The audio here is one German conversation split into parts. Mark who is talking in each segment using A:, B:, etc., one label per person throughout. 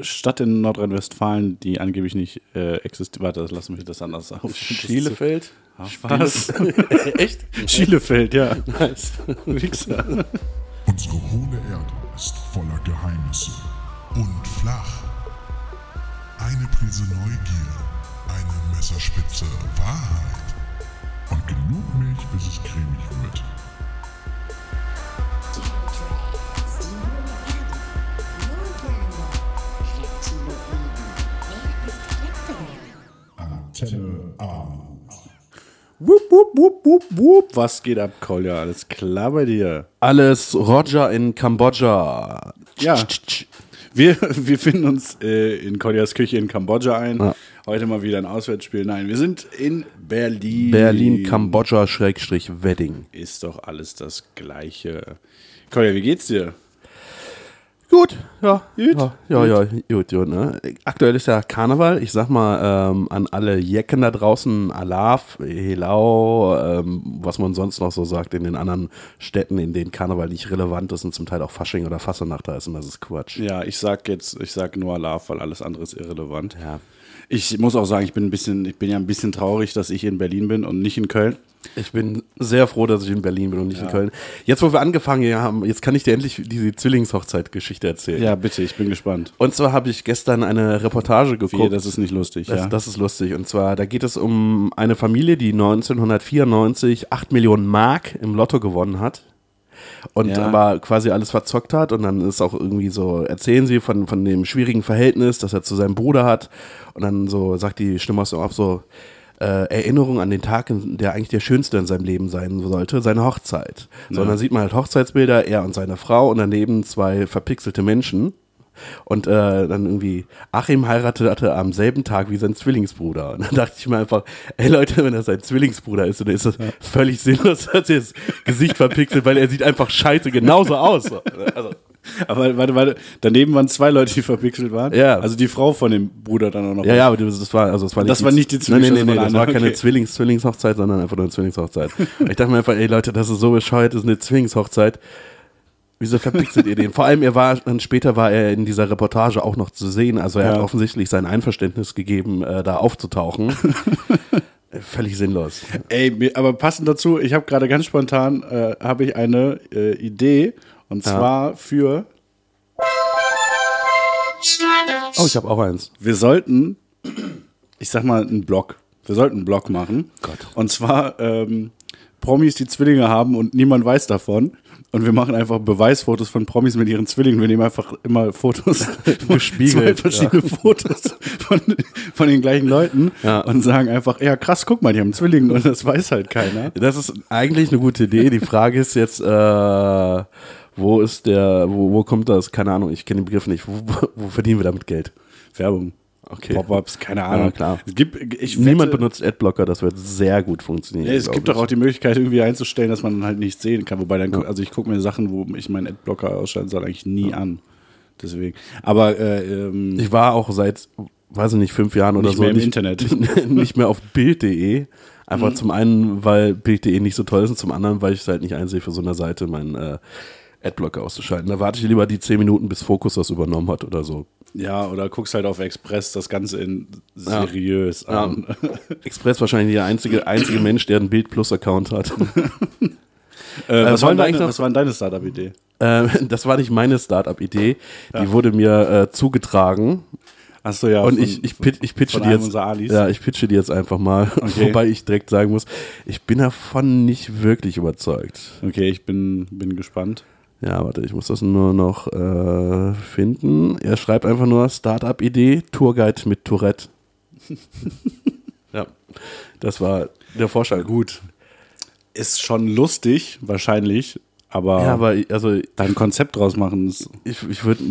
A: Stadt in Nordrhein-Westfalen, die angeblich nicht äh, existiert. Warte, lass mich das anders auf.
B: Schielefeld?
A: Was?
B: Echt?
A: Schielefeld, ja.
B: Nice.
A: Wichser.
C: Unsere hohle Erde ist voller Geheimnisse und flach. Eine Prise Neugier, eine Messerspitze Wahrheit und genug Milch, bis es cremig wird. Antenne Alu.
A: Wupp, wupp, wupp, wupp, wupp. Was geht ab, Kolja? Alles klar bei dir?
B: Alles Roger in Kambodscha.
A: Ja. Wir, wir finden uns äh, in Koljas Küche in Kambodscha ein.
B: Ja.
A: Heute mal wieder ein Auswärtsspiel. Nein, wir sind in Berlin.
B: Berlin, Kambodscha, Schrägstrich, Wedding.
A: Ist doch alles das Gleiche. Kolja, wie geht's dir?
B: Gut, ja.
A: Gut?
B: Ja, ja, ja gut, gut. Ne? Aktuell ist ja Karneval. Ich sag mal ähm, an alle Jecken da draußen, Alaf, Helau, ähm, was man sonst noch so sagt in den anderen Städten, in denen Karneval nicht relevant ist und zum Teil auch Fasching oder Fassenacht da ist und das ist Quatsch.
A: Ja, ich sag jetzt, ich sag nur Alarv, weil alles andere ist irrelevant.
B: Ja.
A: Ich muss auch sagen, ich bin ein bisschen, ich bin ja ein bisschen traurig, dass ich in Berlin bin und nicht in Köln.
B: Ich bin sehr froh, dass ich in Berlin bin und nicht in Köln. Jetzt, wo wir angefangen haben, jetzt kann ich dir endlich diese Zwillingshochzeit-Geschichte erzählen.
A: Ja, bitte, ich bin gespannt.
B: Und zwar habe ich gestern eine Reportage geguckt.
A: Wie, das ist nicht lustig,
B: Das,
A: ja.
B: das ist lustig. Und zwar, da geht es um eine Familie, die 1994 8 Millionen Mark im Lotto gewonnen hat. Und
A: Ja.
B: aber quasi alles verzockt hat. Und dann ist auch irgendwie so, erzählen sie von, von dem schwierigen Verhältnis, das er zu seinem Bruder hat. Und dann so sagt die Stimme aus dem Off so, äh, Erinnerung an den Tag, der eigentlich der schönste in seinem Leben sein sollte, seine Hochzeit. So, und dann sieht man halt Hochzeitsbilder, er und seine Frau und daneben zwei verpixelte Menschen. Und äh, dann irgendwie, Achim heiratete am selben Tag wie sein Zwillingsbruder. Und dann dachte ich mir einfach, ey Leute, wenn das sein Zwillingsbruder ist, dann ist das völlig sinnlos, dass er das Gesicht verpixelt, weil er sieht einfach scheiße genauso aus. Also,
A: Aber warte, warte, daneben waren zwei Leute, die verpixelt waren.
B: Ja.
A: Also die Frau von dem Bruder dann auch noch.
B: ja, ja, aber das war, also das war nicht,
A: Das war nicht die
B: Nein, nein, nein, nein,
A: das
B: das
A: war
B: war
A: eine
B: keine
A: andere.
B: Zwillings Zwillingshochzeit, sondern einfach nur eine Zwillingshochzeit. Ich dachte mir einfach, ey Leute, das ist so bescheuert, das ist eine Zwillingshochzeit. Wieso verpixelt ihr den? Vor allem, er war, dann später war er in dieser Reportage auch noch zu sehen. Also er
A: Ja.
B: hat offensichtlich sein Einverständnis gegeben, äh, da aufzutauchen. Völlig sinnlos.
A: Ey, aber passend dazu, ich habe gerade ganz spontan, äh, habe ich eine äh, Idee. Und zwar für,
B: Oh, ich habe auch eins.
A: wir sollten, ich sag mal, einen Blog. Wir sollten einen Blog machen.
B: Gott.
A: Und zwar ähm, Promis, die Zwillinge haben und niemand weiß davon. Und wir machen einfach Beweisfotos von Promis mit ihren Zwillingen. Wir nehmen einfach immer Fotos,
B: Gespiegelt,
A: zwei verschiedene Fotos von, von den gleichen Leuten
B: Ja.
A: und sagen einfach, ja krass, guck mal, die haben Zwillinge und das weiß halt keiner.
B: Das ist eigentlich eine gute Idee. Die Frage ist jetzt, äh, wo ist der, wo, wo kommt das? Keine Ahnung, ich kenne den Begriff nicht. Wo, wo, wo verdienen wir damit Geld?
A: Werbung.
B: Okay.
A: Pop-ups, keine Ahnung.
B: Ja, klar.
A: Es gibt, ich
B: Niemand
A: wette,
B: benutzt Adblocker, das wird sehr gut funktionieren.
A: Ja, es gibt
B: ich.
A: doch auch die Möglichkeit, irgendwie einzustellen, dass man halt nicht sehen kann. Wobei dann, gu- also ich gucke mir Sachen, wo ich meinen Adblocker ausschalten soll, eigentlich nie an. Deswegen. Aber äh, ähm,
B: Ich war auch seit, weiß ich nicht, fünf Jahren oder
A: Nicht
B: so
A: mehr im Internet.
B: nicht mehr auf Bild.de.
A: Mhm.
B: Einfach zum einen, weil Bild.de nicht so toll ist und zum anderen, weil ich es halt nicht einsehe, für so eine Seite meinen äh, Adblocker auszuschalten. Da warte ich lieber die zehn Minuten, bis Focus das übernommen hat oder so.
A: Ja, oder guckst halt auf Express das Ganze in seriös an.
B: Express wahrscheinlich der einzige, einzige Mensch, der einen Bild Plus Account hat.
A: Äh, was,
B: wollen
A: war deine, was war denn deine Startup-Idee?
B: Ähm, das war nicht meine Startup-Idee. Die wurde mir äh, zugetragen.
A: Achso, ja.
B: Und
A: von-
B: ich, ich, pit, ich pitche die jetzt. Ja, ich pitche die jetzt einfach mal.
A: Okay.
B: Wobei ich direkt sagen muss, ich bin davon nicht wirklich überzeugt.
A: Okay, ich bin, bin gespannt.
B: Ja, warte, ich muss das nur noch äh, finden. Er schreibt einfach nur Startup-Idee, Tourguide mit Tourette. ja, das war der Vorschlag.
A: Gut. Ist schon lustig, wahrscheinlich, aber,
B: Ja, aber also
A: da ein Konzept draus machen ist.
B: ich, ich würde,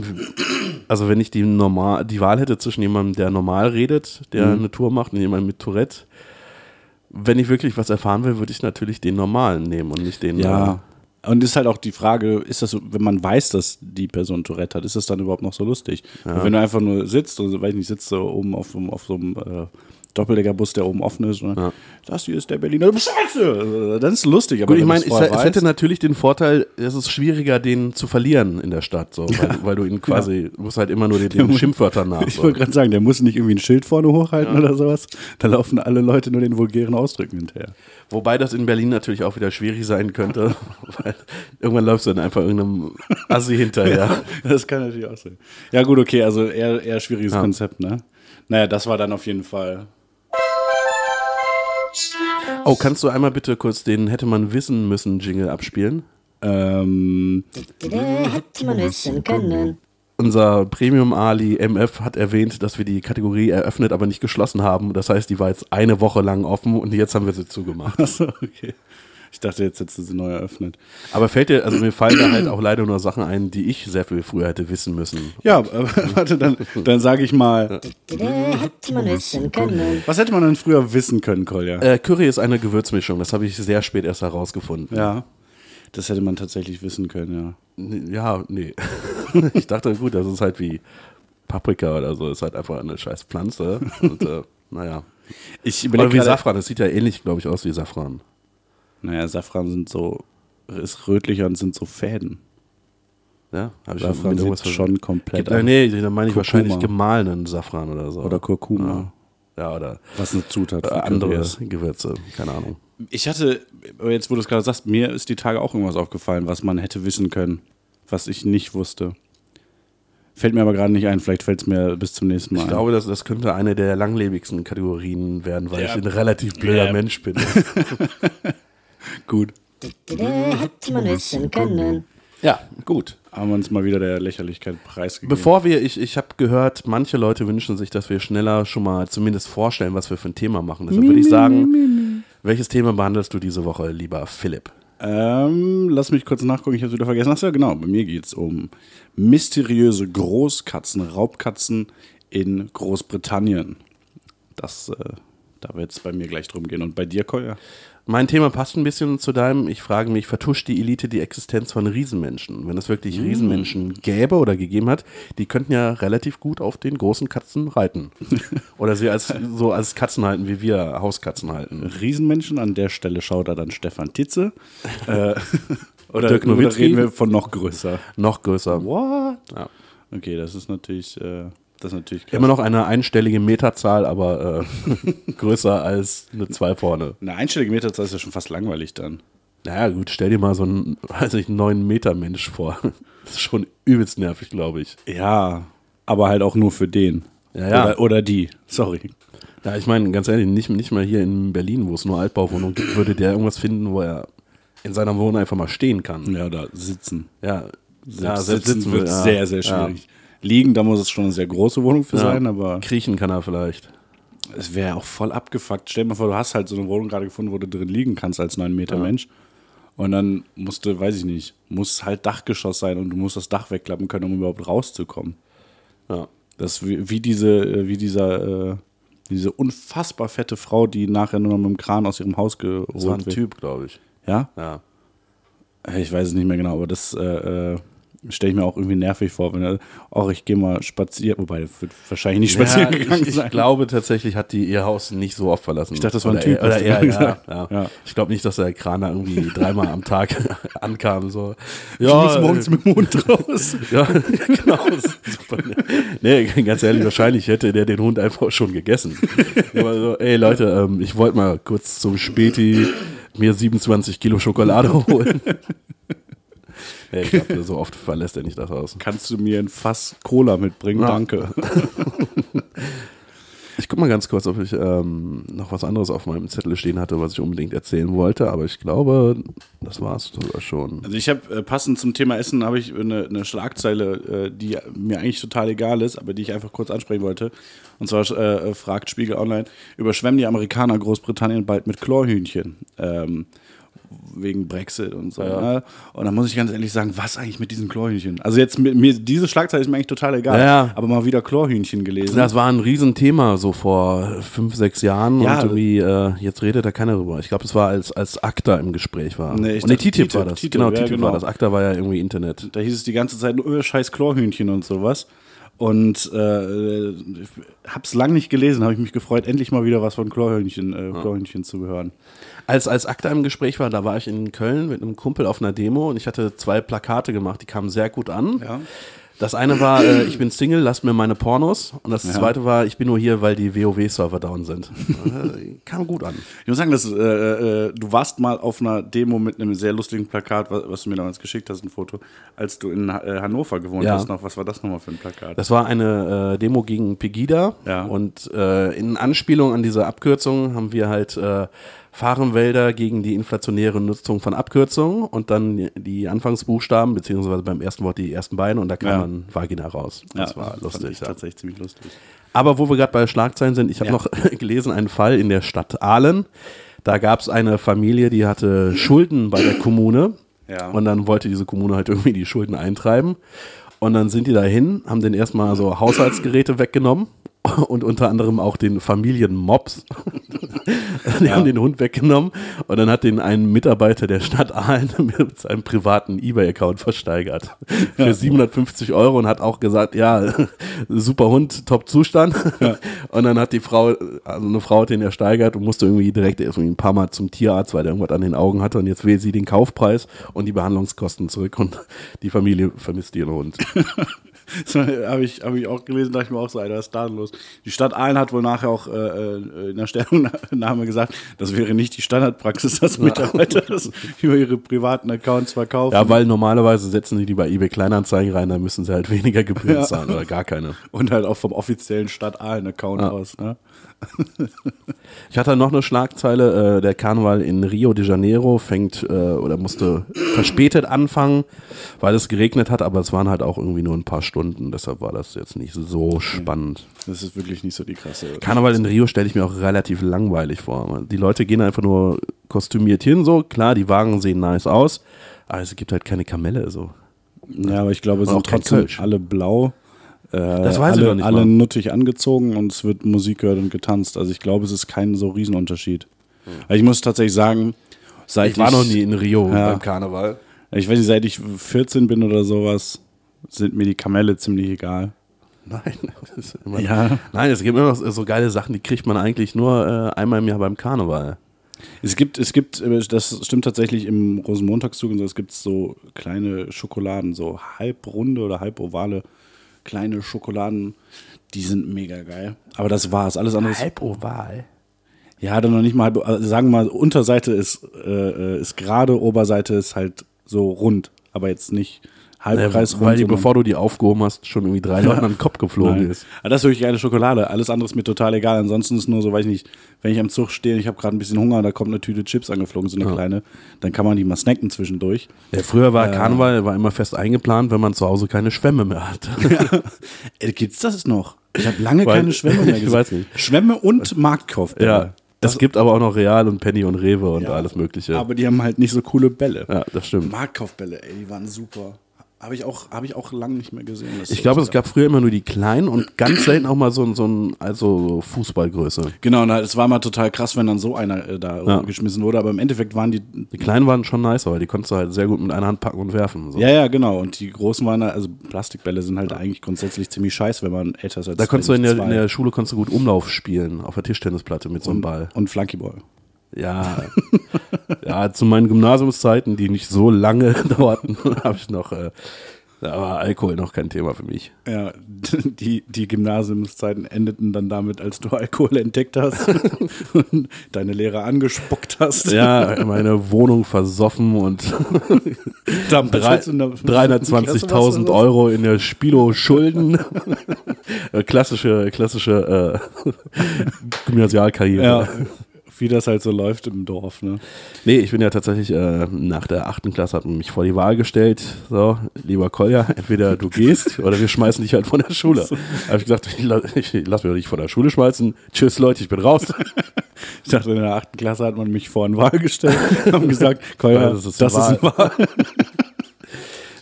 B: also wenn ich die, normal, die Wahl hätte zwischen jemandem, der normal redet, der
A: Mhm.
B: eine Tour macht, und jemandem mit Tourette, wenn ich wirklich was erfahren will, würde ich natürlich den normalen nehmen und nicht den.
A: Ja. Und ist halt auch die Frage, ist das so, wenn man weiß, dass die Person Tourette hat, ist das dann überhaupt noch so lustig? Und wenn du einfach nur sitzt und, weiß nicht, sitzt so oben auf, so einem- auf so einem äh, Doppeldeckerbus, der oben offen ist. Und dann,
B: Ja.
A: Das hier ist der Berliner. Scheiße! Das ist lustig. Aber
B: Gut, ich meine, es, es hätte natürlich den Vorteil, es ist schwieriger, den zu verlieren in der Stadt, so, weil, weil du ihn quasi, du musst halt immer nur den, den Schimpfwörtern nach.
A: Ich wollte gerade sagen, der muss nicht irgendwie ein Schild vorne hochhalten oder sowas. Da laufen alle Leute nur den vulgären Ausdrücken hinterher.
B: Wobei das in Berlin natürlich auch wieder schwierig sein könnte, weil irgendwann läufst du dann einfach irgendeinem Assi hinterher.
A: Das kann natürlich auch sein. Ja, gut, okay, also eher, eher schwieriges
B: Ja.
A: Konzept, ne? Naja, das war dann auf jeden Fall.
B: Oh, kannst du einmal bitte kurz den hätte man wissen müssen Jingle abspielen?
A: Ähm,
D: hätte man wissen können.
B: Unser Premium Ali MF hat erwähnt, dass wir die Kategorie eröffnet, aber nicht geschlossen haben. Das heißt, die war jetzt eine Woche lang offen und jetzt haben wir sie zugemacht.
A: achso, okay. Ich dachte, jetzt hättest du sie neu eröffnet.
B: Aber fällt dir, also mir fallen da halt auch leider nur Sachen ein, die ich sehr viel früher hätte wissen müssen.
A: Ja, aber warte, dann, dann sage ich mal,
D: hätte man wissen können.
A: was hätte man denn früher wissen können, Kolja?
B: Äh, Curry ist eine Gewürzmischung, das habe ich sehr spät erst herausgefunden.
A: Ja, das hätte man tatsächlich wissen können, ja.
B: Ja, nee. ich dachte, gut, das ist halt wie Paprika oder so, ist halt einfach eine scheiß Pflanze. Und äh, naja.
A: Ich
B: Oder
A: überlege
B: wie Safran, das sieht ja ähnlich, glaube ich, aus wie Safran.
A: naja, Safran sind so, ist rötlicher und sind so Fäden.
B: Ja, habe ich
A: Safran
B: mit
A: sieht schon komplett
B: Gibt, äh, nee, dann meine ich
A: Kurkuma.
B: wahrscheinlich gemahlenen Safran oder so.
A: Oder Kurkuma,
B: Ja, oder
A: was eine Zutat für
B: andere. Gewürze, keine Ahnung.
A: Ich hatte, aber jetzt wo du es gerade sagst, mir ist die Tage auch irgendwas aufgefallen, was man hätte wissen können, was ich nicht wusste. Fällt mir aber gerade nicht ein, vielleicht fällt es mir bis zum nächsten Mal
B: Ich glaube, das, das könnte eine der langlebigsten Kategorien werden, weil
A: Ja.
B: ich ein relativ blöder
A: Ja.
B: Mensch bin.
A: Gut.
D: hätte man wissen können.
B: ja, gut.
A: Haben wir uns mal wieder der Lächerlichkeit preisgegeben.
B: Bevor wir, ich, ich habe gehört, manche Leute wünschen sich, dass wir schneller schon mal zumindest vorstellen, was wir für ein Thema machen. Deshalb würde ich sagen, welches Thema behandelst du diese Woche, lieber Philipp?
A: Ähm, lass mich kurz nachgucken, ich habe wieder vergessen. Achso, genau, bei mir geht es um mysteriöse Großkatzen, Raubkatzen in Großbritannien. Das, äh, da wird es bei mir gleich drum gehen. Und bei dir, Kolja?
B: Mein Thema passt ein bisschen zu deinem. Ich frage mich, vertuscht die Elite die Existenz von Riesenmenschen? Wenn es wirklich Riesenmenschen gäbe oder gegeben hat, die könnten ja relativ gut auf den großen Katzen reiten. oder sie als, so als Katzen halten, wie wir Hauskatzen halten.
A: Riesenmenschen, an der Stelle schaut er dann Stefan Titze. äh, oder,
B: Dirk
A: oder
B: Nowitzki?
A: reden wir von noch größer?
B: Noch größer.
A: What?
B: Ja.
A: Okay, das ist natürlich, äh, das ist natürlich krass.
B: Immer noch eine einstellige Meterzahl, aber äh, größer als eine 2 vorne.
A: Eine einstellige Meterzahl ist ja schon fast langweilig dann.
B: Naja, gut, stell dir mal so einen, weiß ich, 9 Meter Mensch vor. Das ist schon übelst nervig, glaube ich.
A: Ja, aber halt auch nur für den.
B: Ja, ja.
A: Oder, oder die. Sorry.
B: Ja, ich meine, ganz ehrlich, nicht, nicht mal hier in Berlin, wo es nur Altbauwohnungen gibt, würde der irgendwas finden, wo er in seiner Wohnung einfach mal stehen kann.
A: Ja, oder sitzen.
B: Ja, ja
A: sitzen,
B: selbst
A: wird
B: ja,
A: sehr, sehr schwierig. Liegen, da muss es schon eine sehr große Wohnung für
B: Ja.
A: sein, aber
B: Kriechen kann er vielleicht.
A: es wäre auch voll abgefuckt. Stell dir mal vor, du hast halt so eine Wohnung gerade gefunden, wo du drin liegen kannst als 9 Meter Mensch. Und dann musst du, weiß ich nicht, muss halt Dachgeschoss sein und du musst das Dach wegklappen können, um überhaupt rauszukommen.
B: Ja.
A: Das wie, wie diese, äh, wie dieser, äh, diese unfassbar fette Frau, die nachher nur noch mit dem Kran aus ihrem Haus geholt
B: Das war ein
A: wird.
B: Typ, glaube ich.
A: Ja?
B: Ja.
A: Ich weiß es nicht mehr genau, aber das äh, äh, stelle ich mir auch irgendwie nervig vor, wenn er, auch ich gehe mal spazieren, wobei er wird wahrscheinlich nicht spazieren
B: ja,
A: gegangen
B: ich,
A: sein.
B: ich glaube tatsächlich hat die ihr Haus nicht so oft verlassen.
A: Ich dachte, das war ein Typ,
B: Er, oder
A: hast du
B: er, ja, ja.
A: Ja.
B: Ich glaube nicht, dass der Kran da irgendwie dreimal am Tag ankam. So.
A: ich
B: Ja,
A: muss morgens mit dem Hund raus.
B: Ja, genau. Super. Nee, ganz ehrlich, wahrscheinlich hätte der den Hund einfach schon gegessen. Aber so, ey Leute, ähm, ich wollte mal kurz zum Späti mir 27 Kilo Schokolade holen. Ey, ich glaube, so oft verlässt er nicht das Haus.
A: Kannst du mir ein Fass Cola mitbringen?
B: Ja.
A: Danke.
B: Ich guck mal ganz kurz, ob ich ähm, noch was anderes auf meinem Zettel stehen hatte, was ich unbedingt erzählen wollte, aber ich glaube, das war's sogar schon.
A: Also ich habe äh, passend zum Thema Essen habe ich eine, eine Schlagzeile, äh, die mir eigentlich total egal ist, aber die ich einfach kurz ansprechen wollte. Und zwar äh, fragt Spiegel Online, überschwemmen die Amerikaner Großbritannien bald mit Chlorhühnchen? Ähm, wegen Brexit und so. Ne? Und da muss ich ganz ehrlich sagen, was eigentlich mit diesen Chlorhühnchen? Also jetzt mir, mir diese Schlagzeile ist mir eigentlich total egal.
B: Ja, ja.
A: Aber mal wieder Chlorhühnchen gelesen.
B: Das war ein Riesenthema so vor fünf, sechs Jahren
A: Ja.
B: und irgendwie, äh, jetzt redet da keiner drüber. Ich glaube, es war als, als ACTA im Gespräch war.
A: Nee, ich
B: und nee,
A: dachte,
B: TTIP,
A: TTIP,
B: war das.
A: TTIP,
B: genau,
A: ja,
B: TTIP
A: genau.
B: war das. ACTA war ja irgendwie Internet.
A: Da hieß es die ganze Zeit, nur öh, scheiß Chlorhühnchen und sowas. Und äh, hab's lang nicht gelesen, habe ich mich gefreut, endlich mal wieder was von Chlorhörnchen, äh, Chlorhörnchen zu hören.
B: Als, als Akta im Gespräch war, da war ich in Köln mit einem Kumpel auf einer Demo und ich hatte zwei Plakate gemacht, die kamen sehr gut an.
A: Ja.
B: Das eine war, äh, ich bin Single, lass mir meine Pornos. Und das
A: Ja.
B: zweite war, ich bin nur hier, weil die WoW-Server down sind. Äh, Kam gut an.
A: Ich muss sagen, dass, äh, äh, du warst mal auf einer Demo mit einem sehr lustigen Plakat, was, was du mir damals geschickt hast, ein Foto, als du in äh, Hannover gewohnt
B: Ja.
A: hast noch. Was war das nochmal für ein Plakat?
B: Das war eine äh, Demo gegen Pegida.
A: Ja.
B: Und äh, in Anspielung an diese Abkürzung haben wir halt äh, Fahrenwälder gegen die inflationäre Nutzung von Abkürzungen und dann die- Anfangsbuchstaben, beziehungsweise beim ersten Wort die ersten beiden und da kam
A: Ja.
B: dann Vagina raus. Das war
A: fand
B: lustig. Ja.
A: tatsächlich ziemlich lustig.
B: Aber wo wir gerade bei Schlagzeilen sind, ich habe
A: Ja.
B: noch gelesen einen Fall in der Stadt Aalen. Da gab es eine Familie, die hatte Schulden bei der Kommune.
A: Ja.
B: Und dann wollte diese Kommune halt irgendwie die Schulden eintreiben. Und dann sind die dahin, haben den erstmal so Haushaltsgeräte weggenommen und unter anderem auch den Familienmops. die haben den Hund weggenommen und dann hat den ein Mitarbeiter der Stadt Aalen mit seinem privaten Ebay-Account versteigert. Für 750 Euro und hat auch gesagt, ja, super Hund, top Zustand. Und dann hat die Frau, also eine Frau hat den ersteigert und musste irgendwie direkt erst irgendwie ein paar Mal zum Tierarzt, weil der irgendwas an den Augen hatte und jetzt will sie den Kaufpreis und die Behandlungskosten zurück und die Familie vermisst ihren Hund.
A: Habe ich, hab ich auch gelesen, dachte ich mir auch so, Alter, was ist da los? Die Stadt Aalen hat wohl nachher auch äh, äh, in der Stellungnahme gesagt, das wäre nicht die Standardpraxis, dass Mitarbeiter das über ihre privaten Accounts verkaufen.
B: Ja, weil normalerweise setzen sie die bei eBay Kleinanzeigen rein, dann müssen sie halt weniger Gebühren
A: Ja.
B: zahlen oder gar keine.
A: Und halt auch vom offiziellen Stadt Aalen-Account aus. Ne?
B: Ich hatte noch eine Schlagzeile, äh, der Karneval in Rio de Janeiro fängt äh, oder musste verspätet anfangen, weil es geregnet hat, aber es waren halt auch irgendwie nur ein paar Stunden, deshalb war das jetzt nicht so spannend.
A: Das ist wirklich nicht so die krasse.
B: Karneval in Rio stelle ich mir auch relativ langweilig vor. Die Leute gehen einfach nur kostümiert hin, so klar, die Wagen sehen nice aus, aber es gibt halt keine Kamelle so.
A: Ja, aber ich glaube, es sind trotzdem alle blau. Äh,
B: Das weiß ich
A: alle,
B: doch nicht
A: alle
B: mal.
A: nuttig angezogen und es wird Musik gehört und getanzt. Also ich glaube, es ist kein so Riesenunterschied. Also Ich muss tatsächlich sagen, seit
B: Ich war noch nie in Rio
A: Ja.
B: beim Karneval.
A: Ich weiß nicht, seit ich 14 bin oder sowas, sind mir die Kamelle ziemlich egal.
B: Nein, das ist immer,
A: Ja.
B: nein, es gibt immer noch so geile Sachen, die kriegt man eigentlich nur äh, einmal im Jahr beim Karneval.
A: Es gibt, es gibt, äh, das stimmt tatsächlich im Rosenmontagszug und so, es gibt so kleine Schokoladen, so halbrunde oder halbovale kleine Schokoladen, die sind mega geil. Aber das war's. Alles andere ist,
B: oval.
A: ja, dann noch nicht mal halb, also sagen wir mal, Unterseite ist, äh, äh, ist gerade, Oberseite ist halt so rund, aber jetzt nicht halbkreisrund.
B: weil die, bevor du die aufgehoben hast, schon irgendwie drei Leuten an den Kopf geflogen
A: Nein.
B: ist.
A: Aber das ist wirklich geile Schokolade. Alles andere ist mir total egal. Ansonsten ist nur so, weiß ich nicht, wenn ich am Zug stehe, ich habe gerade ein bisschen Hunger, da kommt eine Tüte Chips angeflogen, so eine kleine, dann kann man die mal snacken zwischendurch.
B: Ja, früher war Karneval war immer fest eingeplant, wenn man zu Hause keine Schwämme mehr hat.
A: Äh, Gibt's das noch? Ich habe lange
B: Weil-
A: keine Schwämme mehr
B: ich
A: gesehen.
B: weiß nicht.
A: Schwämme und Marktkaufbälle.
B: ja, es gibt aber auch noch Real und Penny und Rewe und alles Mögliche.
A: Aber die haben halt nicht so coole Bälle.
B: ja, das stimmt.
A: Marktkaufbälle, ey, die waren super. Habe ich auch, habe ich auch lange nicht mehr gesehen.
B: Ich glaube, es gab früher immer nur die kleinen und ganz selten auch mal so, ein- so ein, also so Fußballgröße.
A: Genau, na, es war mal total krass, wenn dann so einer äh, da
B: Ja.
A: geschmissen wurde, aber im Endeffekt waren die.
B: Die kleinen waren schon nice, weil die konntest du halt sehr gut mit einer Hand packen und werfen. So.
A: Ja, ja, genau. Und die großen waren, da- also Plastikbälle sind halt eigentlich grundsätzlich ziemlich scheiße, wenn man älter ist als
B: Da konntest du in der, in der Schule konntest du gut Umlauf spielen, auf der Tischtennisplatte mit so einem Ball.
A: Und Flunkyball.
B: Ja, ja, zu meinen Gymnasiumszeiten, die nicht so lange dauerten, habe ich noch, äh, da war Alkohol noch kein Thema für mich.
A: Ja, die, die Gymnasiumszeiten endeten dann damit, als du Alkohol entdeckt hast und deine Lehrer angespuckt hast.
B: Ja, meine Wohnung versoffen und
A: Damals,
B: drei-
A: als du in der-
B: 320.000
A: Klasse warst
B: Euro in der Spilo Schulden. Äh, klassische, klassische äh, Gymnasialkarriere.
A: Ja, wie das halt so läuft im Dorf, ne?
B: Nee, ich bin ja tatsächlich äh, nach der achten Klasse hat man mich vor die Wahl gestellt. So, lieber Kolja, entweder du gehst oder wir schmeißen dich halt von der Schule. Habe ich gesagt, ich, la- ich lass mich doch nicht von der Schule schmeißen. Tschüss Leute, ich bin raus.
A: Ich dachte, in der achten Klasse hat man mich vor eine Wahl gestellt haben gesagt, Kolja,
B: Ja,
A: das
B: das
A: ist,
B: ist eine
A: eine Wahl.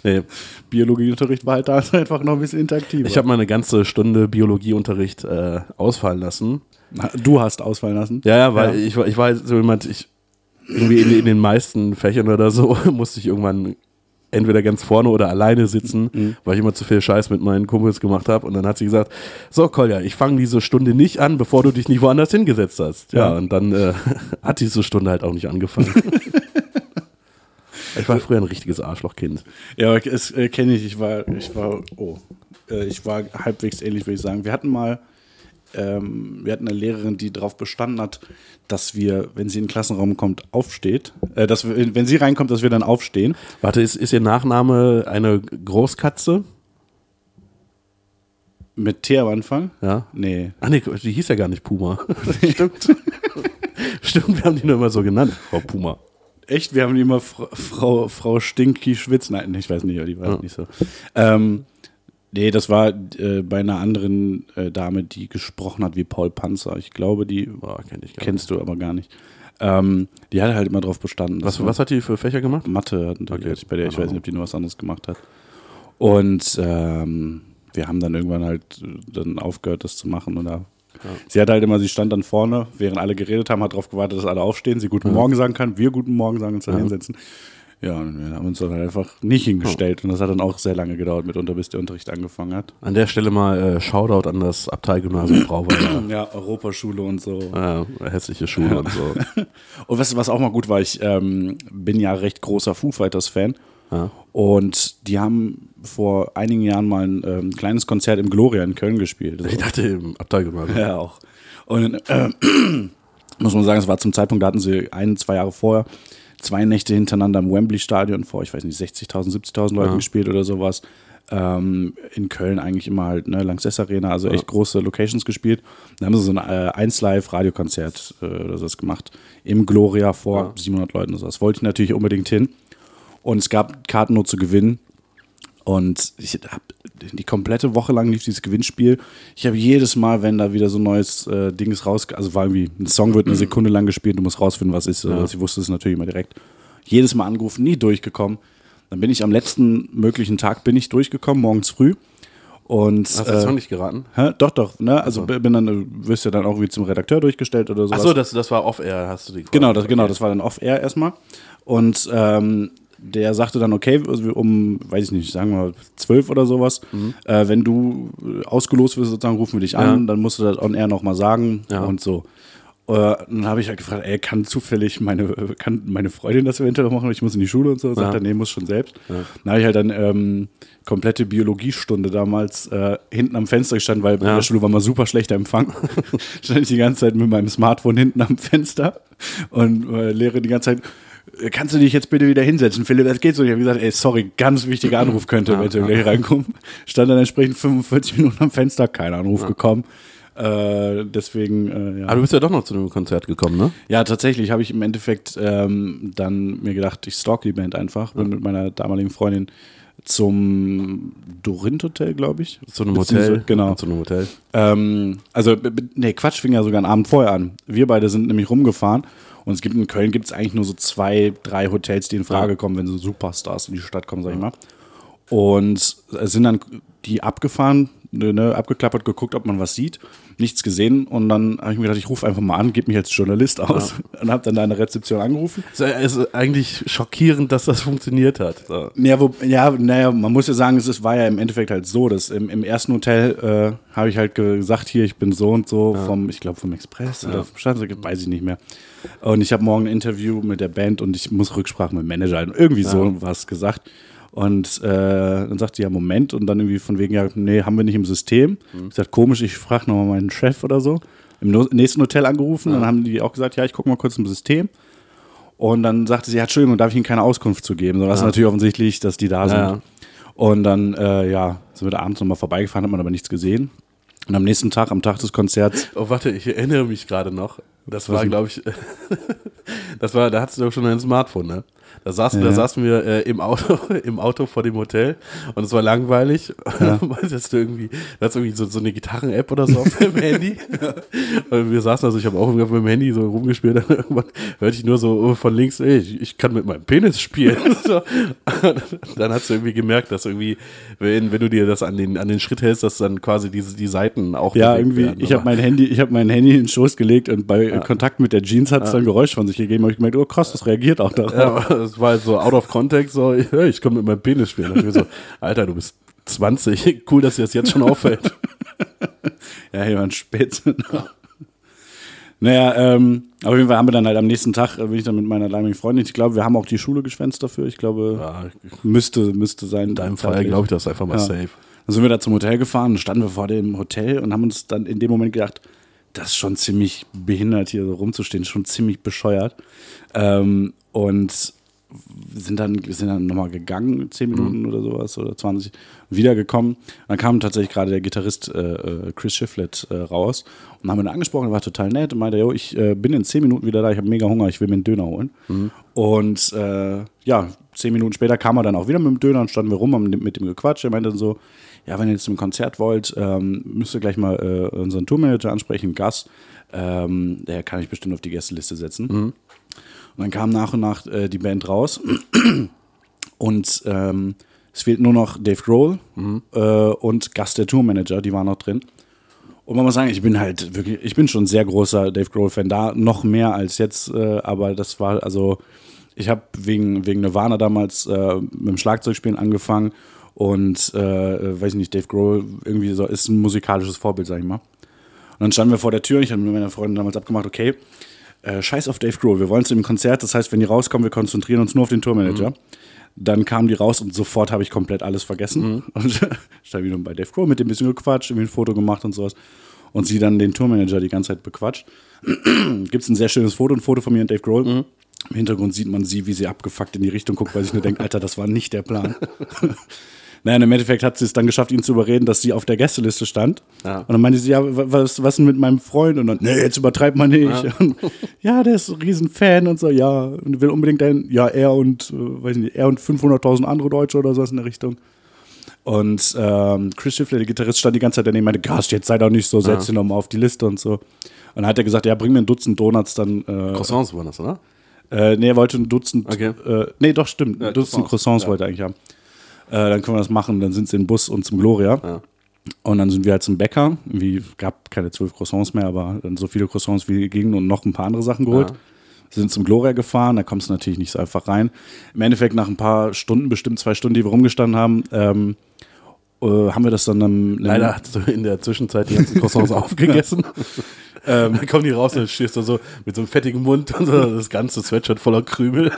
B: nee,
A: Biologieunterricht war halt da einfach noch ein bisschen interaktiver.
B: ich habe mal eine ganze Stunde Biologieunterricht äh, ausfallen lassen.
A: Du hast ausfallen lassen.
B: Ja, ja, weil Ich, war- ich war so jemand, ich irgendwie in, in den meisten Fächern oder so musste ich irgendwann entweder ganz vorne oder alleine sitzen,
A: Mhm.
B: weil ich immer zu viel Scheiß mit meinen Kumpels gemacht habe. Und dann hat sie gesagt, so Kolja, ich fange diese Stunde nicht an, bevor du dich nicht woanders hingesetzt hast. Ja,
A: Ja.
B: und dann äh, hat diese Stunde halt auch nicht angefangen. ich war früher ein richtiges Arschlochkind.
A: Ja, aber das äh, kenne ich. Ich war, ich war, oh, äh, ich war halbwegs ähnlich, würde ich sagen. Wir hatten mal, ähm, wir hatten eine Lehrerin, die darauf bestanden hat, dass wir, wenn sie in den Klassenraum kommt, aufsteht. Äh, dass wir, wenn sie reinkommt, dass wir dann aufstehen.
B: Warte, ist, ist ihr Nachname eine Großkatze?
A: Mit T am Anfang?
B: Ja.
A: Nee.
B: Ah nee, die hieß ja gar nicht Puma. Stimmt. Stimmt, wir haben die nur immer so genannt, Frau Puma.
A: Echt? Wir haben die immer Frau, Frau, Frau Stinky Schwitz. Nein, ich weiß nicht, die war nicht so. Ähm, nee, das war äh, bei einer anderen äh, Dame, die gesprochen hat wie Paul Panzer. Ich glaube, die
B: Boah, kenn ich
A: kennst du aber gar nicht. Ähm, die hat halt immer drauf bestanden.
B: Was, was hat die für Fächer gemacht?
A: Mathe hat
B: Okay.
A: ich bei der, ich weiß nicht, ob die nur was anderes gemacht hat. Und ähm, wir haben dann irgendwann halt äh, dann aufgehört, das zu machen. Oder sie hat halt immer, sie stand dann vorne, während alle geredet haben, hat darauf gewartet, dass alle aufstehen, sie Guten Morgen sagen kann, wir Guten Morgen sagen, uns dann hinsetzen. Ja, und wir haben uns dann halt einfach nicht hingestellt. Und das hat dann auch sehr lange gedauert, mitunter, bis der Unterricht angefangen hat.
B: An der Stelle mal äh, Shoutout an das Abteilgymnasium Brauweiler.
A: Ja, Europaschule und so.
B: äh, hässliche Schule und so.
A: Und was, was auch mal gut war, ich ähm, bin ja recht großer Foo Fighters Fan.
B: Ja.
A: Und die haben vor einigen Jahren mal ein ähm, kleines Konzert im Gloria in Köln gespielt.
B: Ich dachte im Abteilgymnasium.
A: ja, auch. Und äh, muss man sagen, es war zum Zeitpunkt, da hatten sie ein, zwei Jahre vorher zwei Nächte hintereinander im Wembley-Stadion vor, ich weiß nicht, 60.000, 70.000 Leuten gespielt oder sowas. Ähm, in Köln eigentlich immer halt, ne, Lanxess Arena, also echt große Locations gespielt. Dann haben sie so ein äh, 1Live-Radiokonzert äh, oder sowas gemacht. Im Gloria vor 700 Leuten oder sowas. Wollte ich natürlich unbedingt hin. Und es gab Karten nur zu gewinnen. Und ich hab die komplette Woche lang lief dieses Gewinnspiel. Ich habe jedes Mal, wenn da wieder so ein neues äh, Ding raus, also war irgendwie, ein Song wird eine Sekunde lang gespielt, du musst rausfinden, was ist. Ja. Ich wusste es natürlich immer direkt. Jedes Mal angerufen, nie durchgekommen. Dann bin ich am letzten möglichen Tag bin ich durchgekommen, morgens früh. Und
B: Hast du das noch nicht geraten?
A: Hä? Doch, doch, ne? Also bin dann, äh, wirst ja dann auch wie zum Redakteur durchgestellt oder sowas.
B: Achso, das, das war off-air, hast du die
A: Genau, das, genau, das war dann off-air erstmal. Und ähm, der sagte dann, okay, also um, weiß ich nicht, sagen wir mal zwölf oder sowas, äh, wenn du äh, ausgelost wirst, sozusagen, rufen wir dich an, dann musst du das on-air nochmal sagen
B: Ja.
A: und so. Äh, dann habe ich halt gefragt, ey, kann zufällig meine, kann meine Freundin das eventuell machen? Ich muss in die Schule und so. Sagt
B: Ja.
A: er, nee, muss schon selbst. Dann habe ich halt dann ähm, komplette Biologiestunde damals äh, hinten am Fenster gestanden, weil bei
B: Ja.
A: der Schule war mal super schlechter Empfang. Stand ich die ganze Zeit mit meinem Smartphone hinten am Fenster und äh, Lehre die ganze Zeit, "Äh, kannst du dich jetzt bitte wieder hinsetzen, Philipp, das geht so nicht. Ich habe gesagt, ey, sorry, ganz wichtiger Anruf könnte eventuell gleich reinkommen. Stand dann entsprechend 45 Minuten am Fenster, kein Anruf gekommen. Äh, deswegen, äh, ja.
B: Aber du bist ja doch noch zu dem Konzert gekommen, ne?
A: Ja, tatsächlich habe ich im Endeffekt ähm, dann mir gedacht, ich stalk die Band einfach. Bin mit meiner damaligen Freundin zum Dorint Hotel, glaube ich.
B: Zu einem Hotel.
A: Genau.
B: Zu einem Hotel.
A: Ähm, also, nee, Quatsch fing ja sogar einen Abend vorher an. Wir beide sind nämlich rumgefahren und es gibt in Köln gibt es eigentlich nur so zwei, drei Hotels, die in Frage kommen, wenn so Superstars in die Stadt kommen, sag ich mal. Und äh, sind dann die abgefahren, ne, ne, abgeklappert, geguckt, ob man was sieht. Nichts gesehen und dann habe ich mir gedacht, ich rufe einfach mal an, gebe mich als Journalist aus und habe dann da eine Rezeption angerufen.
B: Es ist eigentlich schockierend, dass das funktioniert hat. So.
A: Ja, wo, ja, naja, man muss ja sagen, es ist, war ja im Endeffekt halt so, dass im, im ersten Hotel äh, habe ich halt gesagt, hier, ich bin so und so vom, ich glaube vom Express oder vom Staatssekretär, weiß ich nicht mehr. Und ich habe morgen ein Interview mit der Band und ich muss Rücksprache mit dem Manager halten. Irgendwie so was gesagt. Und äh, dann sagt sie, ja, Moment. Und dann irgendwie von wegen, ja, nee, haben wir nicht im System. Ich sag, komisch, ich frage nochmal meinen Chef oder so. Im no nächsten Hotel angerufen. Dann haben die auch gesagt, ja, ich gucke mal kurz im System. Und dann sagte sie, ja, Entschuldigung, darf ich Ihnen keine Auskunft zu geben? So was natürlich offensichtlich, dass die da sind.
B: Ja.
A: Und dann, äh, ja, sind wir da abends nochmal vorbeigefahren, hat man aber nichts gesehen. Und am nächsten Tag, am Tag des Konzerts,
B: Oh, warte, ich erinnere mich gerade noch. Das war, glaube ich, das war, da hattest du doch schon ein Smartphone, ne? Da saßen, da
A: Ja.
B: saßen wir äh, im Auto, im Auto vor dem Hotel und es war langweilig. Ja. Meintest du irgendwie, du hast irgendwie so, so eine Gitarren-App oder so auf deinem Handy. Und wir saßen, also ich habe auch irgendwie auf meinem Handy so rumgespielt, dann irgendwann hörte ich nur so von links, ey, ich, ich kann mit meinem Penis spielen. so. Dann hast du irgendwie gemerkt, dass irgendwie, wenn, wenn du dir das an den, an den Schritt hältst, dass dann quasi diese, die Seiten auch
A: ja, irgendwie,
B: werden.
A: ich habe mein Handy, ich habe mein Handy in den Schoß gelegt und bei äh, Kontakt mit der Jeans hat es dann Geräusch von sich gegeben. habe ich gemerkt, oh krass, das reagiert auch darauf.
B: Ja, es war halt so out of context, so, ja, ich komme mit meinem Penis spielen. Dachte ich mir so, Alter, du bist 20, cool, dass dir das jetzt schon auffällt.
A: Ja, hier war ein Spätzle. Naja, ähm, auf jeden Fall haben wir dann halt am nächsten Tag, äh, bin ich dann mit meiner damaligen Freundin, ich glaube, wir haben auch die Schule geschwänzt dafür. Ich glaube,
B: Ja,
A: müsste, müsste sein.
B: in deinem Fall glaube ich das einfach mal
A: Ja.
B: safe.
A: Dann sind wir da zum Hotel gefahren, standen wir vor dem Hotel und haben uns dann in dem Moment gedacht, das ist schon ziemlich behindert, hier so rumzustehen, schon ziemlich bescheuert. Ähm, und sind dann, sind dann nochmal gegangen, 10 Minuten oder sowas oder 20, wiedergekommen. Dann kam tatsächlich gerade der Gitarrist äh, äh, Chris Schifflet äh, raus und haben ihn angesprochen, er war total nett und meinte, jo, ich äh, bin in 10 Minuten wieder da, ich habe mega Hunger, ich will mir einen Döner holen. Und äh, ja, 10 Minuten später kam er dann auch wieder mit dem Döner und standen wir rum, haben mit dem gequatscht. Er meinte dann so, ja, wenn ihr jetzt zum Konzert wollt, ähm, müsst ihr gleich mal äh, unseren Tourmanager ansprechen, Gas. Ähm, der kann ich bestimmt auf die Gästeliste setzen. Und dann kam nach und nach äh, die Band raus. Und ähm, es fehlt nur noch Dave Grohl äh, und Gast der Tourmanager, die waren noch drin. Und man muss sagen, ich bin halt wirklich, ich bin schon ein sehr großer Dave Grohl-Fan, da noch mehr als jetzt, äh, aber das war, also, ich habe wegen, wegen Nirvana damals äh, mit dem Schlagzeugspielen angefangen und, äh, weiß ich nicht, Dave Grohl irgendwie so, ist ein musikalisches Vorbild, sag ich mal. Und dann standen wir vor der Tür, ich habe mit meiner Freundin damals abgemacht, okay, äh, scheiß auf Dave Grohl, wir wollen zu dem Konzert, das heißt, wenn die rauskommen, wir konzentrieren uns nur auf den Tourmanager. Dann kamen die raus und sofort habe ich komplett alles vergessen. Und stand wieder bei Dave Grohl mit dem bisschen gequatscht, irgendwie ein Foto gemacht und sowas. Und sie dann den Tourmanager die ganze Zeit bequatscht. Gibt es ein sehr schönes Foto, ein Foto von mir und Dave Grohl. Im Hintergrund sieht man sie, wie sie abgefuckt in die Richtung guckt, weil sich nur denkt, Alter, das war nicht der Plan. Naja, und im Endeffekt hat sie es dann geschafft, ihn zu überreden, dass sie auf der Gästeliste stand.
B: Ja.
A: Und dann meinte sie, ja, wa- was, was denn mit meinem Freund? Und dann, nee, jetzt übertreibt man nicht. Ja, und, ja der ist ein Riesenfan und so, ja, und will unbedingt ein, ja, er und, äh, weiß nicht, er und 500.000 andere Deutsche oder sowas in der Richtung. Und ähm, Chris Schiffler, der Gitarrist, stand die ganze Zeit daneben, meinte, Gast, jetzt sei doch nicht so, setz ihn doch mal auf die Liste und so. Und dann hat er gesagt, ja, bring mir ein Dutzend Donuts dann. Äh,
B: Croissants waren das, oder?
A: äh, nee, er wollte ein Dutzend.
B: Okay.
A: Äh, nee, doch, stimmt.
B: Ja,
A: ein Dutzend
B: Croissants,
A: Croissants
B: ja.
A: wollte er eigentlich haben. Äh, dann können wir das machen. Dann sind sie in den Bus und zum Gloria.
B: Ja.
A: Und dann sind wir halt zum Bäcker. Wie gab keine zwölf Croissants mehr, aber dann so viele Croissants wie gingen und noch ein paar andere Sachen geholt.
B: Ja.
A: Sind zum Gloria gefahren, da kommst du natürlich nicht so einfach rein. Im Endeffekt, nach ein paar Stunden, bestimmt zwei Stunden, die wir rumgestanden haben, ähm, äh, haben wir das dann. Ähm,
B: Leider hast du in der Zwischenzeit die ganzen Croissants aufgegessen. ähm, dann kommen die raus und dann stehst du so mit so einem fettigen Mund und so das ganze Sweatshirt voller Krümel.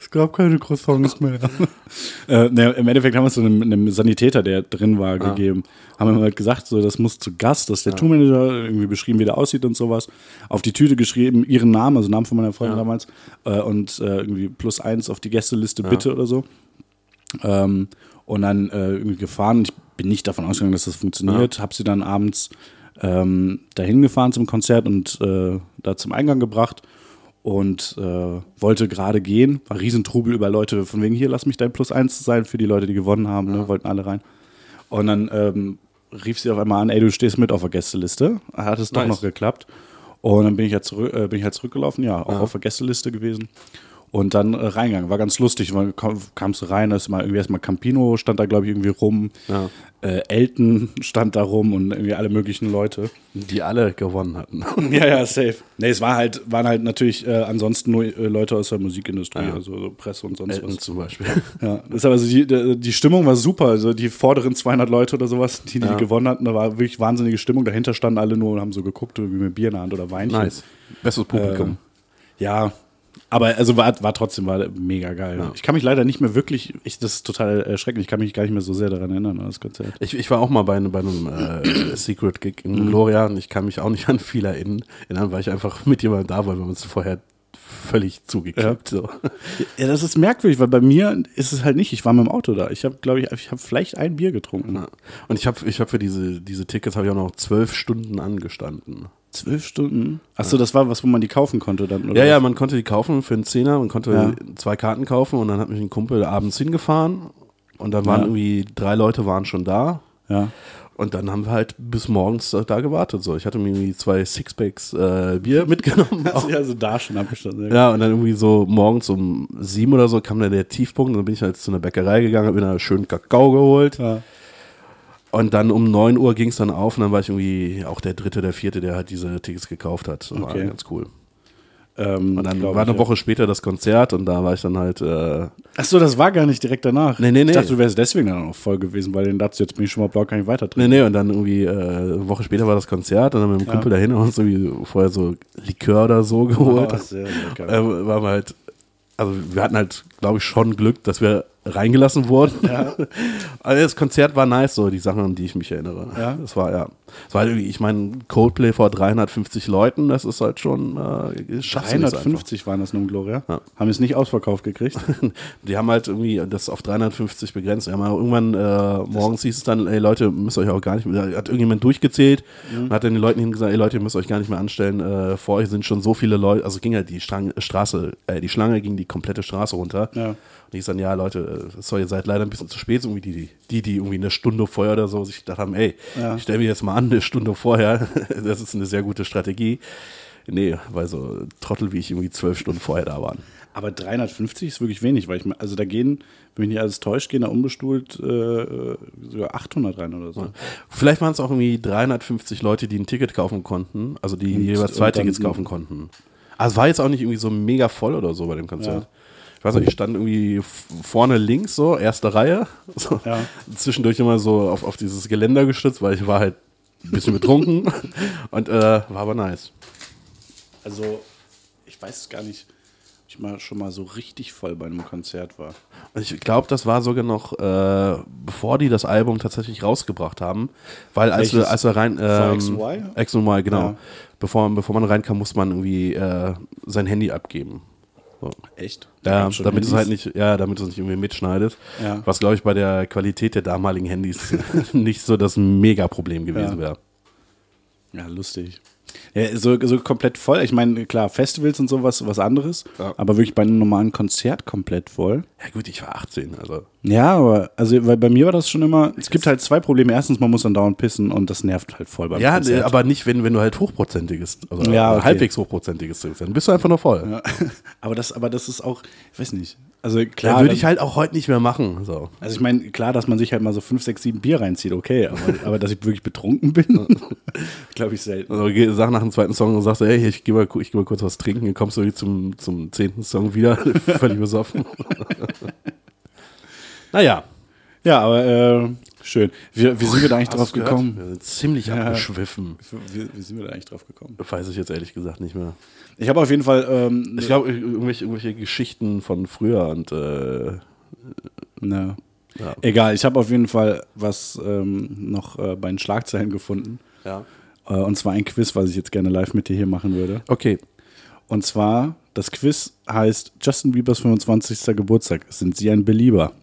A: Es gab keine Croissants mehr. äh, ne, Im Endeffekt haben wir es so einem, einem Sanitäter, der drin war, gegeben. Haben wir halt gesagt, so, das muss zu Gast, dass der Tourmanager irgendwie beschrieben, wie der aussieht und sowas. Auf die Tüte geschrieben, ihren Namen, also Namen von meiner Freundin damals, äh, und äh, irgendwie plus eins auf die Gästeliste bitte oder so. Ähm, und dann äh, irgendwie gefahren. Ich bin nicht davon ausgegangen, dass das funktioniert. Hab sie dann abends ähm, dahin gefahren zum Konzert und äh, da zum Eingang gebracht und äh, wollte gerade gehen. War Riesentrubel über Leute, von wegen hier, lass mich dein Plus eins sein für die Leute, die gewonnen haben, ne? wollten alle rein. Und dann ähm, rief sie auf einmal an, ey, du stehst mit auf der Gästeliste. Hat es doch
B: Nice.
A: noch geklappt. Und dann bin ich, ja zurück, äh, bin ich halt zurückgelaufen, ja, auch auf der Gästeliste gewesen. Und dann äh, reingegangen. War ganz lustig. weil kam- Kamst du rein, da ist mal irgendwie erstmal Campino stand da, glaube ich, irgendwie rum.
B: Ja.
A: Äh, Elton stand da rum und irgendwie alle möglichen Leute.
B: Die alle gewonnen hatten.
A: Ja, ja, safe. Nee, es war halt, waren halt natürlich äh, ansonsten nur äh, Leute aus der Musikindustrie,
B: Ja.
A: also so Presse und sonst
B: Elton
A: was.
B: zum Beispiel.
A: Ja, das ist aber so die, die Stimmung war super. Also die vorderen 200 Leute oder sowas, die, die
B: Ja.
A: gewonnen hatten, da war wirklich wahnsinnige Stimmung. Dahinter standen alle nur und haben so geguckt, wie mit Bier in der Hand oder Weinchen.
B: Nice. Bestes Publikum.
A: Ja, aber also war, war trotzdem war mega geil.
B: Ja.
A: Ich kann mich leider nicht mehr wirklich, ich, das ist total erschreckend, ich kann mich gar nicht mehr so sehr daran erinnern an das Konzert.
B: Ich, ich war auch mal bei, bei einem äh, Secret Gig in Gloria und ich kann mich auch nicht an viel erinnern, erinnern, weil ich einfach mit jemandem da war, wir haben uns vorher völlig zugekippt. So.
A: Ja, das ist merkwürdig, weil bei mir ist es halt nicht. Ich war mit dem Auto da. Ich habe, glaube ich, ich habe vielleicht ein Bier getrunken.
B: Ja. Und ich habe ich hab für diese, diese Tickets habe ich auch noch zwölf Stunden angestanden.
A: Zwölf Stunden. Achso, das war was, wo man die kaufen konnte dann, oder?
B: Ja, ja, man konnte die kaufen für einen Zehner, man konnte
A: Ja.
B: zwei Karten kaufen und dann hat mich ein Kumpel abends hingefahren und dann waren
A: Ja.
B: irgendwie drei Leute waren schon da.
A: Ja.
B: Und dann haben wir halt bis morgens da da gewartet. So, ich hatte mir irgendwie zwei Sixpacks äh, Bier mitgenommen.
A: Hast du ja so da schon abgestanden.
B: Ja, und dann irgendwie so morgens um sieben oder so kam dann der Tiefpunkt. Und dann bin ich halt zu einer Bäckerei gegangen, habe mir da schön Kakao geholt.
A: Ja.
B: Und dann um 9 Uhr ging es dann auf und dann war ich irgendwie auch der dritte, der vierte, der halt diese Tickets gekauft hat. Das war
A: Okay.
B: ganz cool.
A: Ähm,
B: Und dann war
A: ich,
B: eine
A: ja.
B: Woche später das Konzert und da war ich dann halt, äh,
A: Achso, das war gar nicht direkt danach.
B: Nee, nee, nee.
A: Ich dachte, du wärst deswegen dann auch voll gewesen, weil den dazu jetzt bin ich schon mal blau, kann ich weiter
B: nee,
A: trinken.
B: nee, und dann irgendwie äh, eine Woche später war das Konzert und dann mit dem Kumpel dahin und uns irgendwie vorher so Likör oder so geholt.
A: Oh, sehr lecker.
B: äh, waren wir halt, also wir hatten halt, glaube ich, schon Glück, dass wir reingelassen wurden. also das Konzert war nice, so die Sachen, an die ich mich erinnere.
A: Ja?
B: Das war ja, das war irgendwie, ich meine, Coldplay vor 350 Leuten, das ist halt schon, äh, schaffst du nicht so einfach.
A: 350 waren das nun, Gloria.
B: Ja.
A: Haben es nicht ausverkauft gekriegt.
B: Die haben halt irgendwie das auf 350 begrenzt. Haben auch irgendwann äh, morgens hieß es dann, ey Leute, müsst euch auch gar nicht mehr, hat irgendjemand durchgezählt
A: Mhm.
B: und hat dann den Leuten hingesagt, ey Leute, ihr müsst euch gar nicht mehr anstellen, äh, vor euch sind schon so viele Leute, also ging halt die Strang, Straße, äh, die Schlange ging die komplette Straße runter.
A: Ja.
B: Und ich dann, ja Leute, äh, sorry, ihr seid leider ein bisschen zu spät, so irgendwie die, die, die irgendwie eine Stunde vorher oder so sich gedacht haben, ey,
A: Ja.
B: ich stelle mich jetzt mal an, eine Stunde vorher, das ist eine sehr gute Strategie. Nee, weil so Trottel wie ich irgendwie zwölf Stunden vorher da waren.
A: Aber 350 ist wirklich wenig, weil ich, also da gehen, wenn mich nicht alles täuscht, gehen da unbestuhlt äh, sogar 800 rein oder so.
B: Vielleicht waren es auch irgendwie 350 Leute, die ein Ticket kaufen konnten, also die
A: Und-
B: jeweils zwei Tickets kaufen konnten. Also es war jetzt auch nicht irgendwie so mega voll oder so bei dem Konzert.
A: Ja.
B: Ich weiß nicht, ich stand irgendwie vorne links, so, erste Reihe. So.
A: Ja.
B: Zwischendurch immer so auf, auf dieses Geländer gestützt, weil ich war halt ein bisschen betrunken und äh, war aber nice.
A: Also, ich weiß es gar nicht, ob ich mal schon mal so richtig voll bei einem Konzert war.
B: Und Ich glaube, das war sogar noch, äh, bevor die das Album tatsächlich rausgebracht haben, weil als wir,
A: Welches?
B: als wir rein. Ähm,
A: X Y?
B: X Y, genau.
A: Ja.
B: Bevor, bevor man reinkam, muss man irgendwie äh, sein Handy abgeben. So.
A: Echt?
B: Ja, damit es halt nicht, ja, damit es nicht irgendwie mitschneidet.
A: Ja.
B: Was, glaube ich, bei der Qualität der damaligen Handys nicht so das Mega-Problem gewesen
A: Ja.
B: wäre.
A: Ja, lustig. Ja, so, so komplett voll. Ich meine, klar, Festivals und sowas, was anderes.
B: Ja.
A: Aber wirklich bei einem normalen Konzert komplett voll.
B: Ja, gut, ich war 18, also.
A: Ja, aber also weil bei mir war das schon immer. Es gibt halt zwei Probleme. Erstens, man muss dann dauernd pissen und das nervt halt voll beim
B: Ja,
A: Konzert.
B: aber nicht, wenn, wenn du halt hochprozentiges, also
A: Ja, okay.
B: halbwegs hochprozentiges trinkst, dann bist du einfach noch voll.
A: Ja. aber das, aber das ist auch, ich weiß nicht. Also klar,
B: würde ich halt auch heute nicht mehr machen. So.
A: Also ich meine, klar, dass man sich halt mal so fünf, sechs, sieben Bier reinzieht, okay, aber, aber dass ich wirklich betrunken bin, glaube ich selten.
B: Also sag nach dem zweiten Song und sagst, ey, ich gehe mal, ich geh mal kurz was trinken, dann kommst du zum, zum zehnten Song wieder, völlig besoffen. naja.
A: Ja, aber äh, schön. Wie, wie sind wir da eigentlich
B: Hast
A: drauf gekommen?
B: Wir sind ziemlich
A: Ja.
B: abgeschwiffen.
A: Wie, wie sind wir da eigentlich drauf gekommen?
B: Weiß ich jetzt ehrlich gesagt nicht mehr.
A: Ich habe auf jeden Fall, ähm,
B: Ich glaube, irgendwelche, irgendwelche Geschichten von früher und äh,
A: na,
B: ja.
A: egal, ich habe auf jeden Fall was ähm, noch äh, bei den Schlagzeilen gefunden.
B: ja.
A: Äh, und zwar ein Quiz, was ich jetzt gerne live mit dir hier machen würde.
B: Okay.
A: Und zwar, das Quiz heißt Justin Biebers 25. Geburtstag. Sind Sie ein Belieber?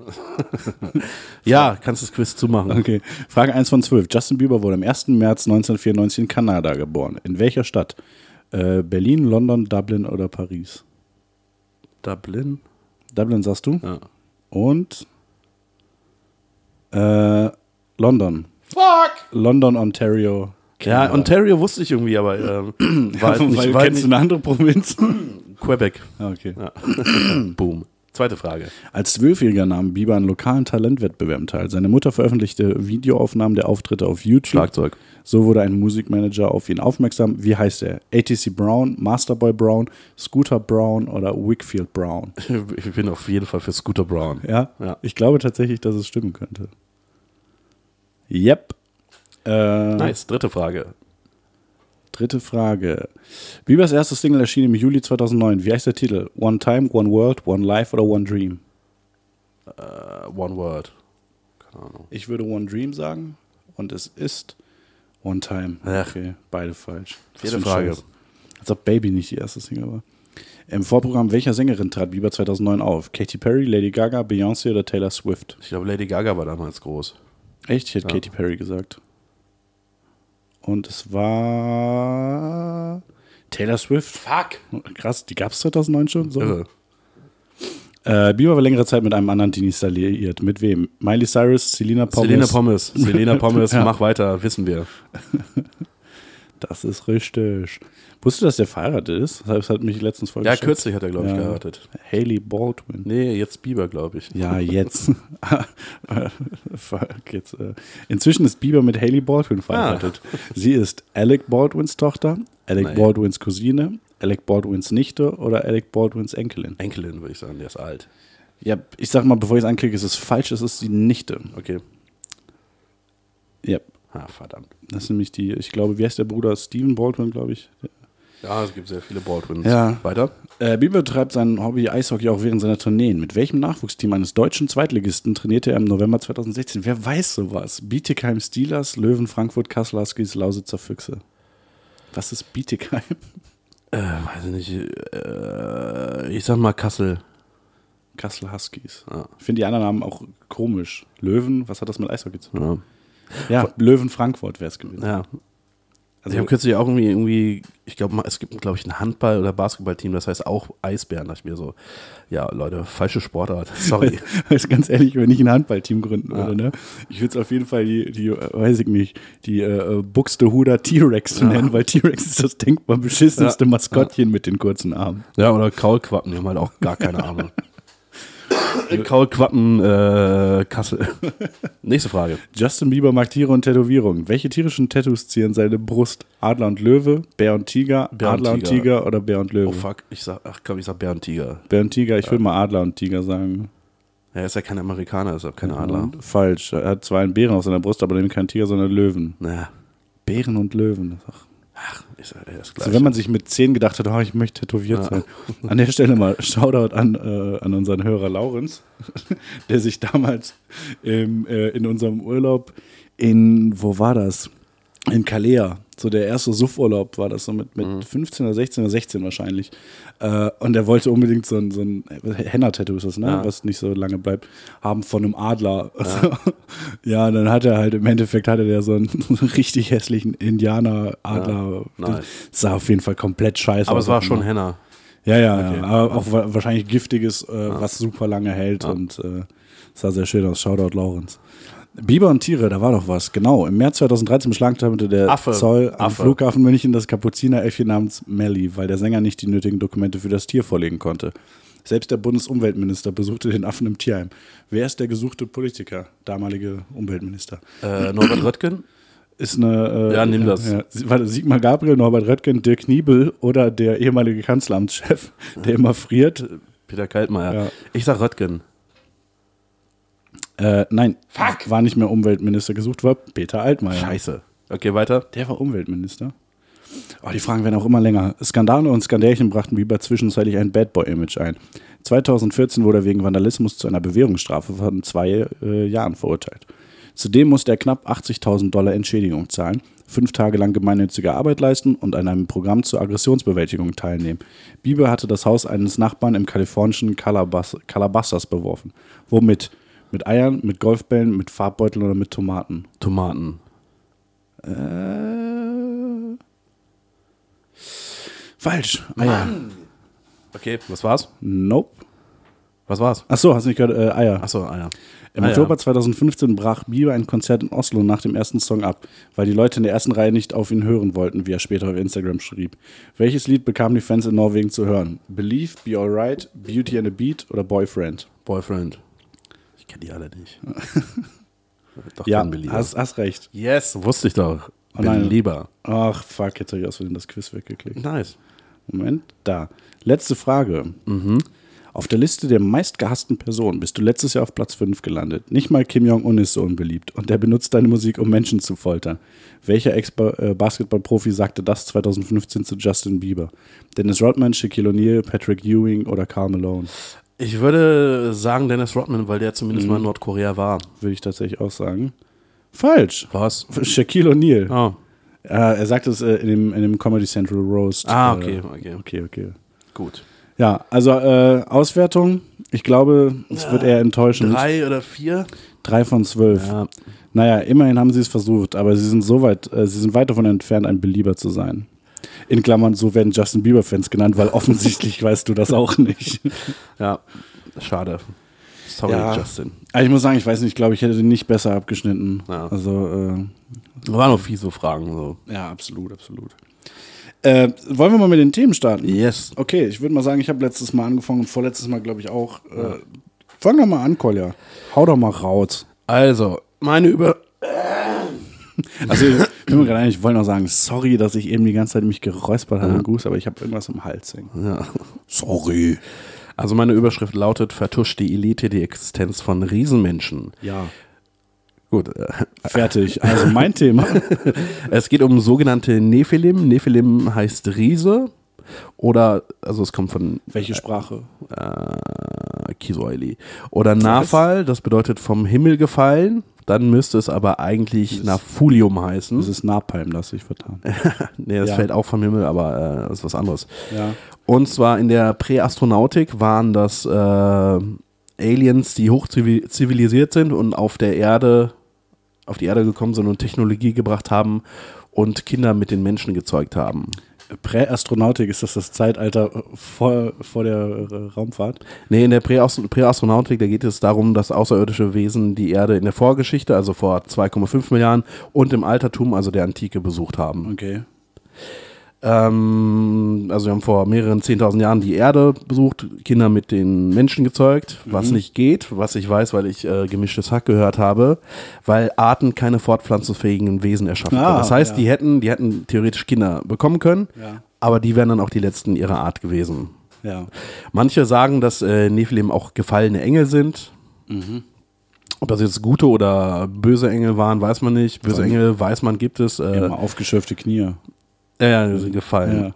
B: Ja, kannst das Quiz zumachen.
A: Okay. Frage 1 von 12. Justin Bieber wurde am 1. März 1994 in Kanada geboren. In welcher Stadt? Äh, Berlin, London, Dublin oder Paris?
B: Dublin?
A: Dublin sagst du?
B: Ja.
A: Und äh, London.
B: Fuck!
A: London, Ontario.
B: Ja. Ontario wusste ich irgendwie, aber ähm, war halt
A: Weil
B: nicht, halt
A: kennst du eine andere Provinz?
B: Quebec.
A: Ah, okay.
B: Ja. Boom. Zweite Frage.
A: Als Zwölfjähriger nahm Bieber an lokalen Talentwettbewerben teil. Seine Mutter veröffentlichte Videoaufnahmen der Auftritte auf YouTube.
B: Schlagzeug.
A: So wurde ein Musikmanager auf ihn aufmerksam. Wie heißt er? ATC Brown, Masterboy Brown, Scooter Brown oder Wickfield Brown?
B: Ich bin auf jeden Fall für Scooter Brown.
A: Ja,
B: Ja.
A: ich glaube tatsächlich, dass es stimmen könnte. Yep. Äh,
B: Nice. Dritte Frage.
A: Dritte Frage. Biebers erstes Single erschien im Juli 2009. Wie heißt der Titel? One Time, One World, One Life oder One Dream?
B: Äh, one Word. Keine Ahnung.
A: Ich würde One Dream sagen und es ist One Time.
B: Ach.
A: Okay, beide falsch.
B: Vierte Frage.
A: Scheiß. Als ob Baby nicht die erste Single war. Im Vorprogramm welcher Sängerin trat Bieber 2009 auf? Katy Perry, Lady Gaga, Beyoncé oder Taylor Swift?
B: Ich glaube, Lady Gaga war damals groß.
A: Echt? Ich hätte
B: Ja.
A: Katy Perry gesagt. Und es war Taylor Swift.
B: Fuck.
A: Krass, die gab es 2009 schon? So.
B: Irre.
A: Äh, Bieber war längere Zeit mit einem anderen Teenie liiert. Mit wem? Miley Cyrus, Selena Pommes.
B: Selena Pommes. Selena Pommes,
A: Ja.
B: mach weiter, wissen wir.
A: Das ist richtig. Wusstest du, dass der verheiratet ist? Das hat mich letztens voll
B: Ja, kürzlich hat er, glaube ich,
A: Ja.
B: geheiratet.
A: Haley Baldwin.
B: Nee, jetzt Bieber, glaube ich.
A: Ja, jetzt. Fuck, jetzt äh. Inzwischen ist Bieber mit Haley Baldwin verheiratet. Sie ist Alec Baldwins Tochter, Alec
B: Nein.
A: Baldwins Cousine, Alec Baldwins Nichte oder Alec Baldwins Enkelin.
B: Enkelin, würde ich sagen, der ist alt.
A: Ja, ich sag mal, bevor ich es anklicke, ist es falsch, es ist die Nichte.
B: Okay.
A: Ja,
B: Ah, verdammt.
A: das ist nämlich die, ich glaube, wie heißt der Bruder? Steven Baldwin, glaube ich.
B: Ja, es gibt sehr viele Baldwins.
A: Ja.
B: Weiter?
A: Äh, Bieber treibt sein Hobby Eishockey auch während seiner Tourneen. Mit welchem Nachwuchsteam eines deutschen Zweitligisten trainierte er im November 2016? Wer weiß sowas? Bietigheim Steelers, Löwen, Frankfurt, Kassel Huskies, Lausitzer Füchse. Was ist Bietigheim?
B: Äh, weiß ich nicht. Äh, ich sag mal Kassel.
A: Kassel Huskies.
B: Ja.
A: Ich finde die anderen Namen auch komisch. Löwen, was hat das mit Eishockey zu tun?
B: Ja.
A: Ja, Löwen Frankfurt wäre es gewesen.
B: ja.
A: Also,
B: ich habe kürzlich auch irgendwie, irgendwie ich glaube, es gibt, glaube ich, ein Handball- oder Basketballteam, das heißt auch Eisbären. Da ich mir so, ja, Leute, falsche Sportart. Sorry.
A: Also ganz ehrlich, wenn ich ein Handballteam gründen würde, ne? ich würde es auf jeden Fall die, die äh, weiß ich nicht, die äh, Buxtehuder T-Rex nennen, weil T-Rex ist das denkbar beschissenste
B: Ja.
A: Maskottchen mit den kurzen Armen.
B: ja, oder Kaulquappen, die haben halt auch gar keine Ahnung. Kaulquappen, äh, Kassel. Nächste Frage.
A: Justin Bieber mag Tiere und Tätowierungen. Welche tierischen Tattoos zieren seine Brust? Adler und Löwe, Bär und Tiger,
B: Bär und
A: Adler und
B: Tiger.
A: Tiger oder Bär und Löwe?
B: Oh fuck, ich sag, ach komm, ich sag Bär und Tiger.
A: Bär und Tiger, ich will mal Adler und Tiger sagen.
B: Er ist ja kein Amerikaner, ist ja kein Adler.
A: Und falsch. Er hat zwar einen Bären auf seiner Brust, aber nämlich keinen Tiger, sondern Löwen.
B: Naja,
A: Bären und Löwen. Das ist auch
B: ach, ich sag, ist gleich.
A: Also wenn man sich mit 10 gedacht hat, oh, ich möchte tätowiert
B: Ja.
A: sein. An der Stelle mal Shoutout an, äh, an unseren Hörer Laurenz, der sich damals im, äh, in unserem Urlaub in, wo war das? In Kalea. So der erste Suffurlaub war das so mit, mit 15 oder 16 oder 16 wahrscheinlich. Äh, und er wollte unbedingt so ein, so ein Henna-Tattoo ist das, ne?
B: Ja.
A: Was nicht so lange bleibt, haben von einem Adler. Ja, dann hat er halt im Endeffekt hatte der so einen richtig hässlichen Indianer-Adler.
B: Ja,
A: sah auf jeden Fall komplett scheiße
B: Aber
A: aus.
B: es war schon Henna.
A: Ja, ja,
B: Okay.
A: ja. Aber auch wa- wahrscheinlich giftiges, äh, was super lange hält und äh, sah sehr schön aus. Shoutout Laurenz. Biber und Tiere, da war doch was. Genau. Im März 2013 beschlagnahmte der
B: Affe.
A: Zoll am
B: Affe.
A: Flughafen München das Kapuzineräffchen namens Melly, weil der Sänger nicht die nötigen Dokumente für das Tier vorlegen konnte. Selbst der Bundesumweltminister besuchte den Affen im Tierheim. Wer ist der gesuchte Politiker, damalige Umweltminister?
B: Äh, Norbert Röttgen?
A: Ist eine. Äh,
B: Ja, nimm das.
A: Ja, warte, Sigmar Gabriel, Norbert Röttgen, Dirk Niebel oder der ehemalige Kanzleramtschef, der immer friert.
B: Peter Kaltmeier.
A: Ja.
B: Ich sag Röttgen.
A: Äh, nein, war nicht mehr Umweltminister gesucht, war Peter Altmaier.
B: Scheiße. Okay, weiter.
A: Der war Umweltminister. Oh, die Fragen werden auch immer länger. Skandale und Skandälchen brachten Bieber zwischenzeitlich ein Bad Boy-Image ein. 2014 wurde er wegen Vandalismus zu einer Bewährungsstrafe von zwei äh, Jahren verurteilt. Zudem musste er knapp 80.000 Dollar Entschädigung zahlen, fünf Tage lang gemeinnützige Arbeit leisten und an einem Programm zur Aggressionsbewältigung teilnehmen. Bieber hatte das Haus eines Nachbarn im kalifornischen Calabas Calabasas beworfen. Womit? Mit Eiern, mit Golfbällen, mit Farbbeuteln oder mit Tomaten?
B: Tomaten.
A: Äh, falsch. Eier.
B: Okay, was war's?
A: Nope.
B: Was war's?
A: Ach so, hast du nicht gehört? Äh, Eier.
B: Achso, ja.
A: Im
B: Ah,
A: Oktober
B: ja.
A: 2015 brach Bieber ein Konzert in Oslo nach dem ersten Song ab, weil die Leute in der ersten Reihe nicht auf ihn hören wollten, wie er später auf Instagram schrieb. Welches Lied bekamen die Fans in Norwegen zu hören? Believe, Be Alright, Beauty and a Beat oder Boyfriend?
B: Boyfriend. Ich kenne die alle nicht. doch
A: Ja,
B: Belieber.
A: hast, hast recht.
B: Yes, wusste ich doch.
A: Oh nein.
B: Belieber.
A: Ach, fuck, jetzt habe ich aus Versehen das Quiz weggeklickt.
B: Nice.
A: Moment, da. Letzte Frage. Auf der Liste der meistgehassten Personen bist du letztes Jahr auf Platz 5 gelandet. Nicht mal Kim Jong-un ist so unbeliebt und der benutzt deine Musik, um Menschen zu foltern. Welcher Ex-Basketball-Profi sagte das 2015 zu Justin Bieber? Dennis Rodman, Shaquille O'Neal, Patrick Ewing oder Karl Malone?
B: Ich würde sagen Dennis Rodman, weil der zumindest
A: Mhm.
B: mal in Nordkorea war.
A: Würde ich tatsächlich auch sagen. Falsch.
B: Was?
A: Shaquille O'Neal.
B: Oh.
A: Äh, er sagte es äh, in, dem, in dem Comedy Central Roast.
B: Ah,
A: Äh,
B: okay, okay.
A: Okay, okay.
B: Gut.
A: Ja, also äh, Auswertung, ich glaube, es wird eher enttäuschend.
B: Drei oder vier?
A: Drei von zwölf.
B: Ja.
A: Naja, immerhin haben sie es versucht, aber sie sind so weit, äh, sie sind weit davon entfernt, ein Belieber zu sein. In Klammern, so werden Justin Bieber-Fans genannt, weil offensichtlich weißt du das auch nicht.
B: Ja, schade. Sorry,
A: Ja.
B: Justin.
A: Aber ich muss sagen, ich weiß nicht, ich glaube, ich hätte den nicht besser abgeschnitten.
B: Ja.
A: Also, äh,
B: waren noch fiese Fragen. So.
A: ja, absolut, absolut. Äh, wollen wir mal mit den Themen starten?
B: Yes.
A: Okay, ich würde mal sagen, ich habe letztes Mal angefangen und vorletztes Mal, glaube ich, auch. Äh, fang doch mal an, Kolja. Hau doch mal raus.
B: Also, meine Über.
A: Also, ich bin mir gerade ich wollte noch sagen, sorry, dass ich eben die ganze Zeit mich geräuspert habe, Gus, aber ich habe irgendwas im Hals hängen.
B: Ja.
A: Sorry.
B: Also, meine Überschrift lautet: Vertuscht die Elite die Existenz von Riesenmenschen.
A: Ja.
B: Gut. Äh,
A: Fertig. Also, mein Thema.
B: es geht um sogenannte Nephilim. Nephilim heißt Riese. Oder, also es kommt von
A: Welche Sprache?
B: äh, Kiswahili. Oder Nafal, das bedeutet vom Himmel gefallen. Dann müsste es aber eigentlich Nafulium heißen.
A: Das ist Napalm, das sich vertan.
B: nee, das
A: Ja.
B: fällt auch vom Himmel, aber äh, das ist was anderes.
A: Ja.
B: Und zwar in der Präastronautik waren das äh, Aliens, die hochzivilisiert sind und auf der Erde, auf die Erde gekommen sind und Technologie gebracht haben und Kinder mit den Menschen gezeugt haben.
A: Präastronautik, ist das das Zeitalter vor, vor der äh, Raumfahrt?
B: Nee, in der Präast- Präastronautik, da geht es darum, dass außerirdische Wesen die Erde in der Vorgeschichte, also vor 2,5 Milliarden und im Altertum, also der Antike, besucht haben.
A: Okay.
B: Ähm, also wir haben vor mehreren 10.000 Jahren die Erde besucht, Kinder mit den Menschen gezeugt,
A: Mhm.
B: was nicht geht, was ich weiß, weil ich äh, gemischtes Hack gehört habe, weil Arten keine fortpflanzungsfähigen Wesen erschaffen
A: Ah,
B: können. Das heißt,
A: ja.
B: die hätten, die hätten theoretisch Kinder bekommen können,
A: Ja.
B: aber die wären dann auch die letzten ihrer Art gewesen.
A: Ja.
B: Manche sagen, dass äh, Nephilim auch gefallene Engel sind.
A: Mhm.
B: Ob das jetzt gute oder böse Engel waren, weiß man nicht. Böse Engel weiß man, gibt es. Äh,
A: Immer aufgeschürfte Knie.
B: Ja, ja, die sind gefallen.
A: Ja.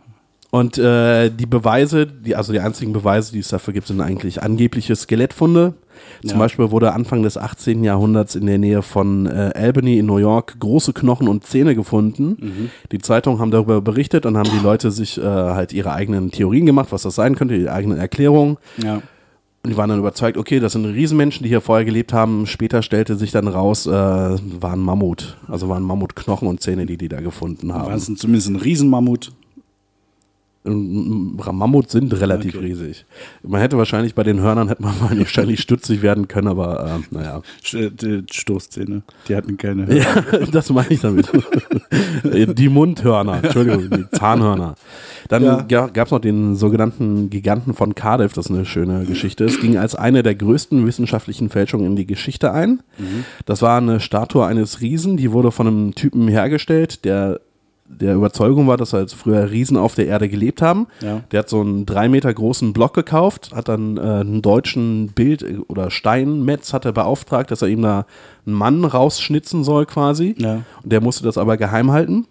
B: Und äh, die Beweise, die, also die einzigen Beweise, die es dafür gibt, sind eigentlich angebliche Skelettfunde. Zum
A: Ja.
B: Beispiel wurde Anfang des 18. Jahrhunderts in der Nähe von äh, Albany in New York große Knochen und Zähne gefunden.
A: Mhm.
B: Die Zeitungen haben darüber berichtet und haben die Leute sich äh, halt ihre eigenen Theorien gemacht, was das sein könnte, ihre eigenen Erklärungen.
A: Ja.
B: Und die waren dann überzeugt, okay, das sind Riesenmenschen, die hier vorher gelebt haben. Später stellte sich dann raus, äh, waren Mammut. Also waren Mammutknochen und Zähne, die die da gefunden haben.
A: War es zumindest ein Riesenmammut?
B: Ähm, Mammut sind relativ
A: Okay.
B: riesig. Man hätte wahrscheinlich bei den Hörnern hätte man wahrscheinlich stutzig werden können, aber äh, naja.
A: Die Stoßzähne. Die hatten keine.
B: Ja, das meine ich damit. die Mundhörner, Entschuldigung, die Zahnhörner. Dann
A: Ja.
B: gab es noch den sogenannten Giganten von Cardiff, das ist eine schöne Geschichte. Es ging als eine der größten wissenschaftlichen Fälschungen in die Geschichte ein. Das war eine Statue eines Riesen, die wurde von einem Typen hergestellt, der der Überzeugung war, dass halt früher Riesen auf der Erde gelebt haben.
A: Ja.
B: Der hat so einen drei Meter großen Block gekauft, hat dann äh, einen deutschen Bild- oder Steinmetz hat er beauftragt, dass er ihm da einen Mann rausschnitzen soll quasi.
A: Ja.
B: Und der musste das aber geheim halten.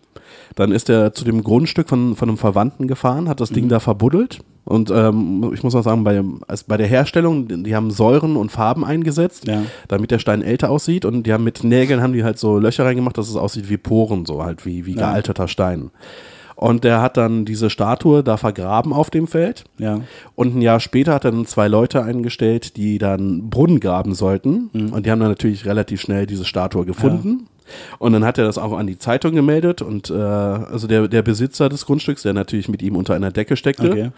B: Dann ist er zu dem Grundstück von, von einem Verwandten gefahren, hat das
A: Mhm.
B: Ding da verbuddelt. Und ähm, ich muss auch sagen, bei, also bei der Herstellung, die haben Säuren und Farben eingesetzt,
A: Ja.
B: damit der Stein älter aussieht. Und die haben mit Nägeln haben die halt so Löcher reingemacht, dass es aussieht wie Poren, so halt wie, wie
A: Ja.
B: gealterter Stein. Und der hat dann diese Statue da vergraben auf dem Feld.
A: Ja.
B: Und ein Jahr später hat er dann zwei Leute eingestellt, die dann Brunnen graben sollten. Und die haben dann natürlich relativ schnell diese Statue gefunden. Und dann hat er das auch an die Zeitung gemeldet. Und äh, also der, der Besitzer des Grundstücks, der natürlich mit ihm unter einer Decke steckte.
A: Okay.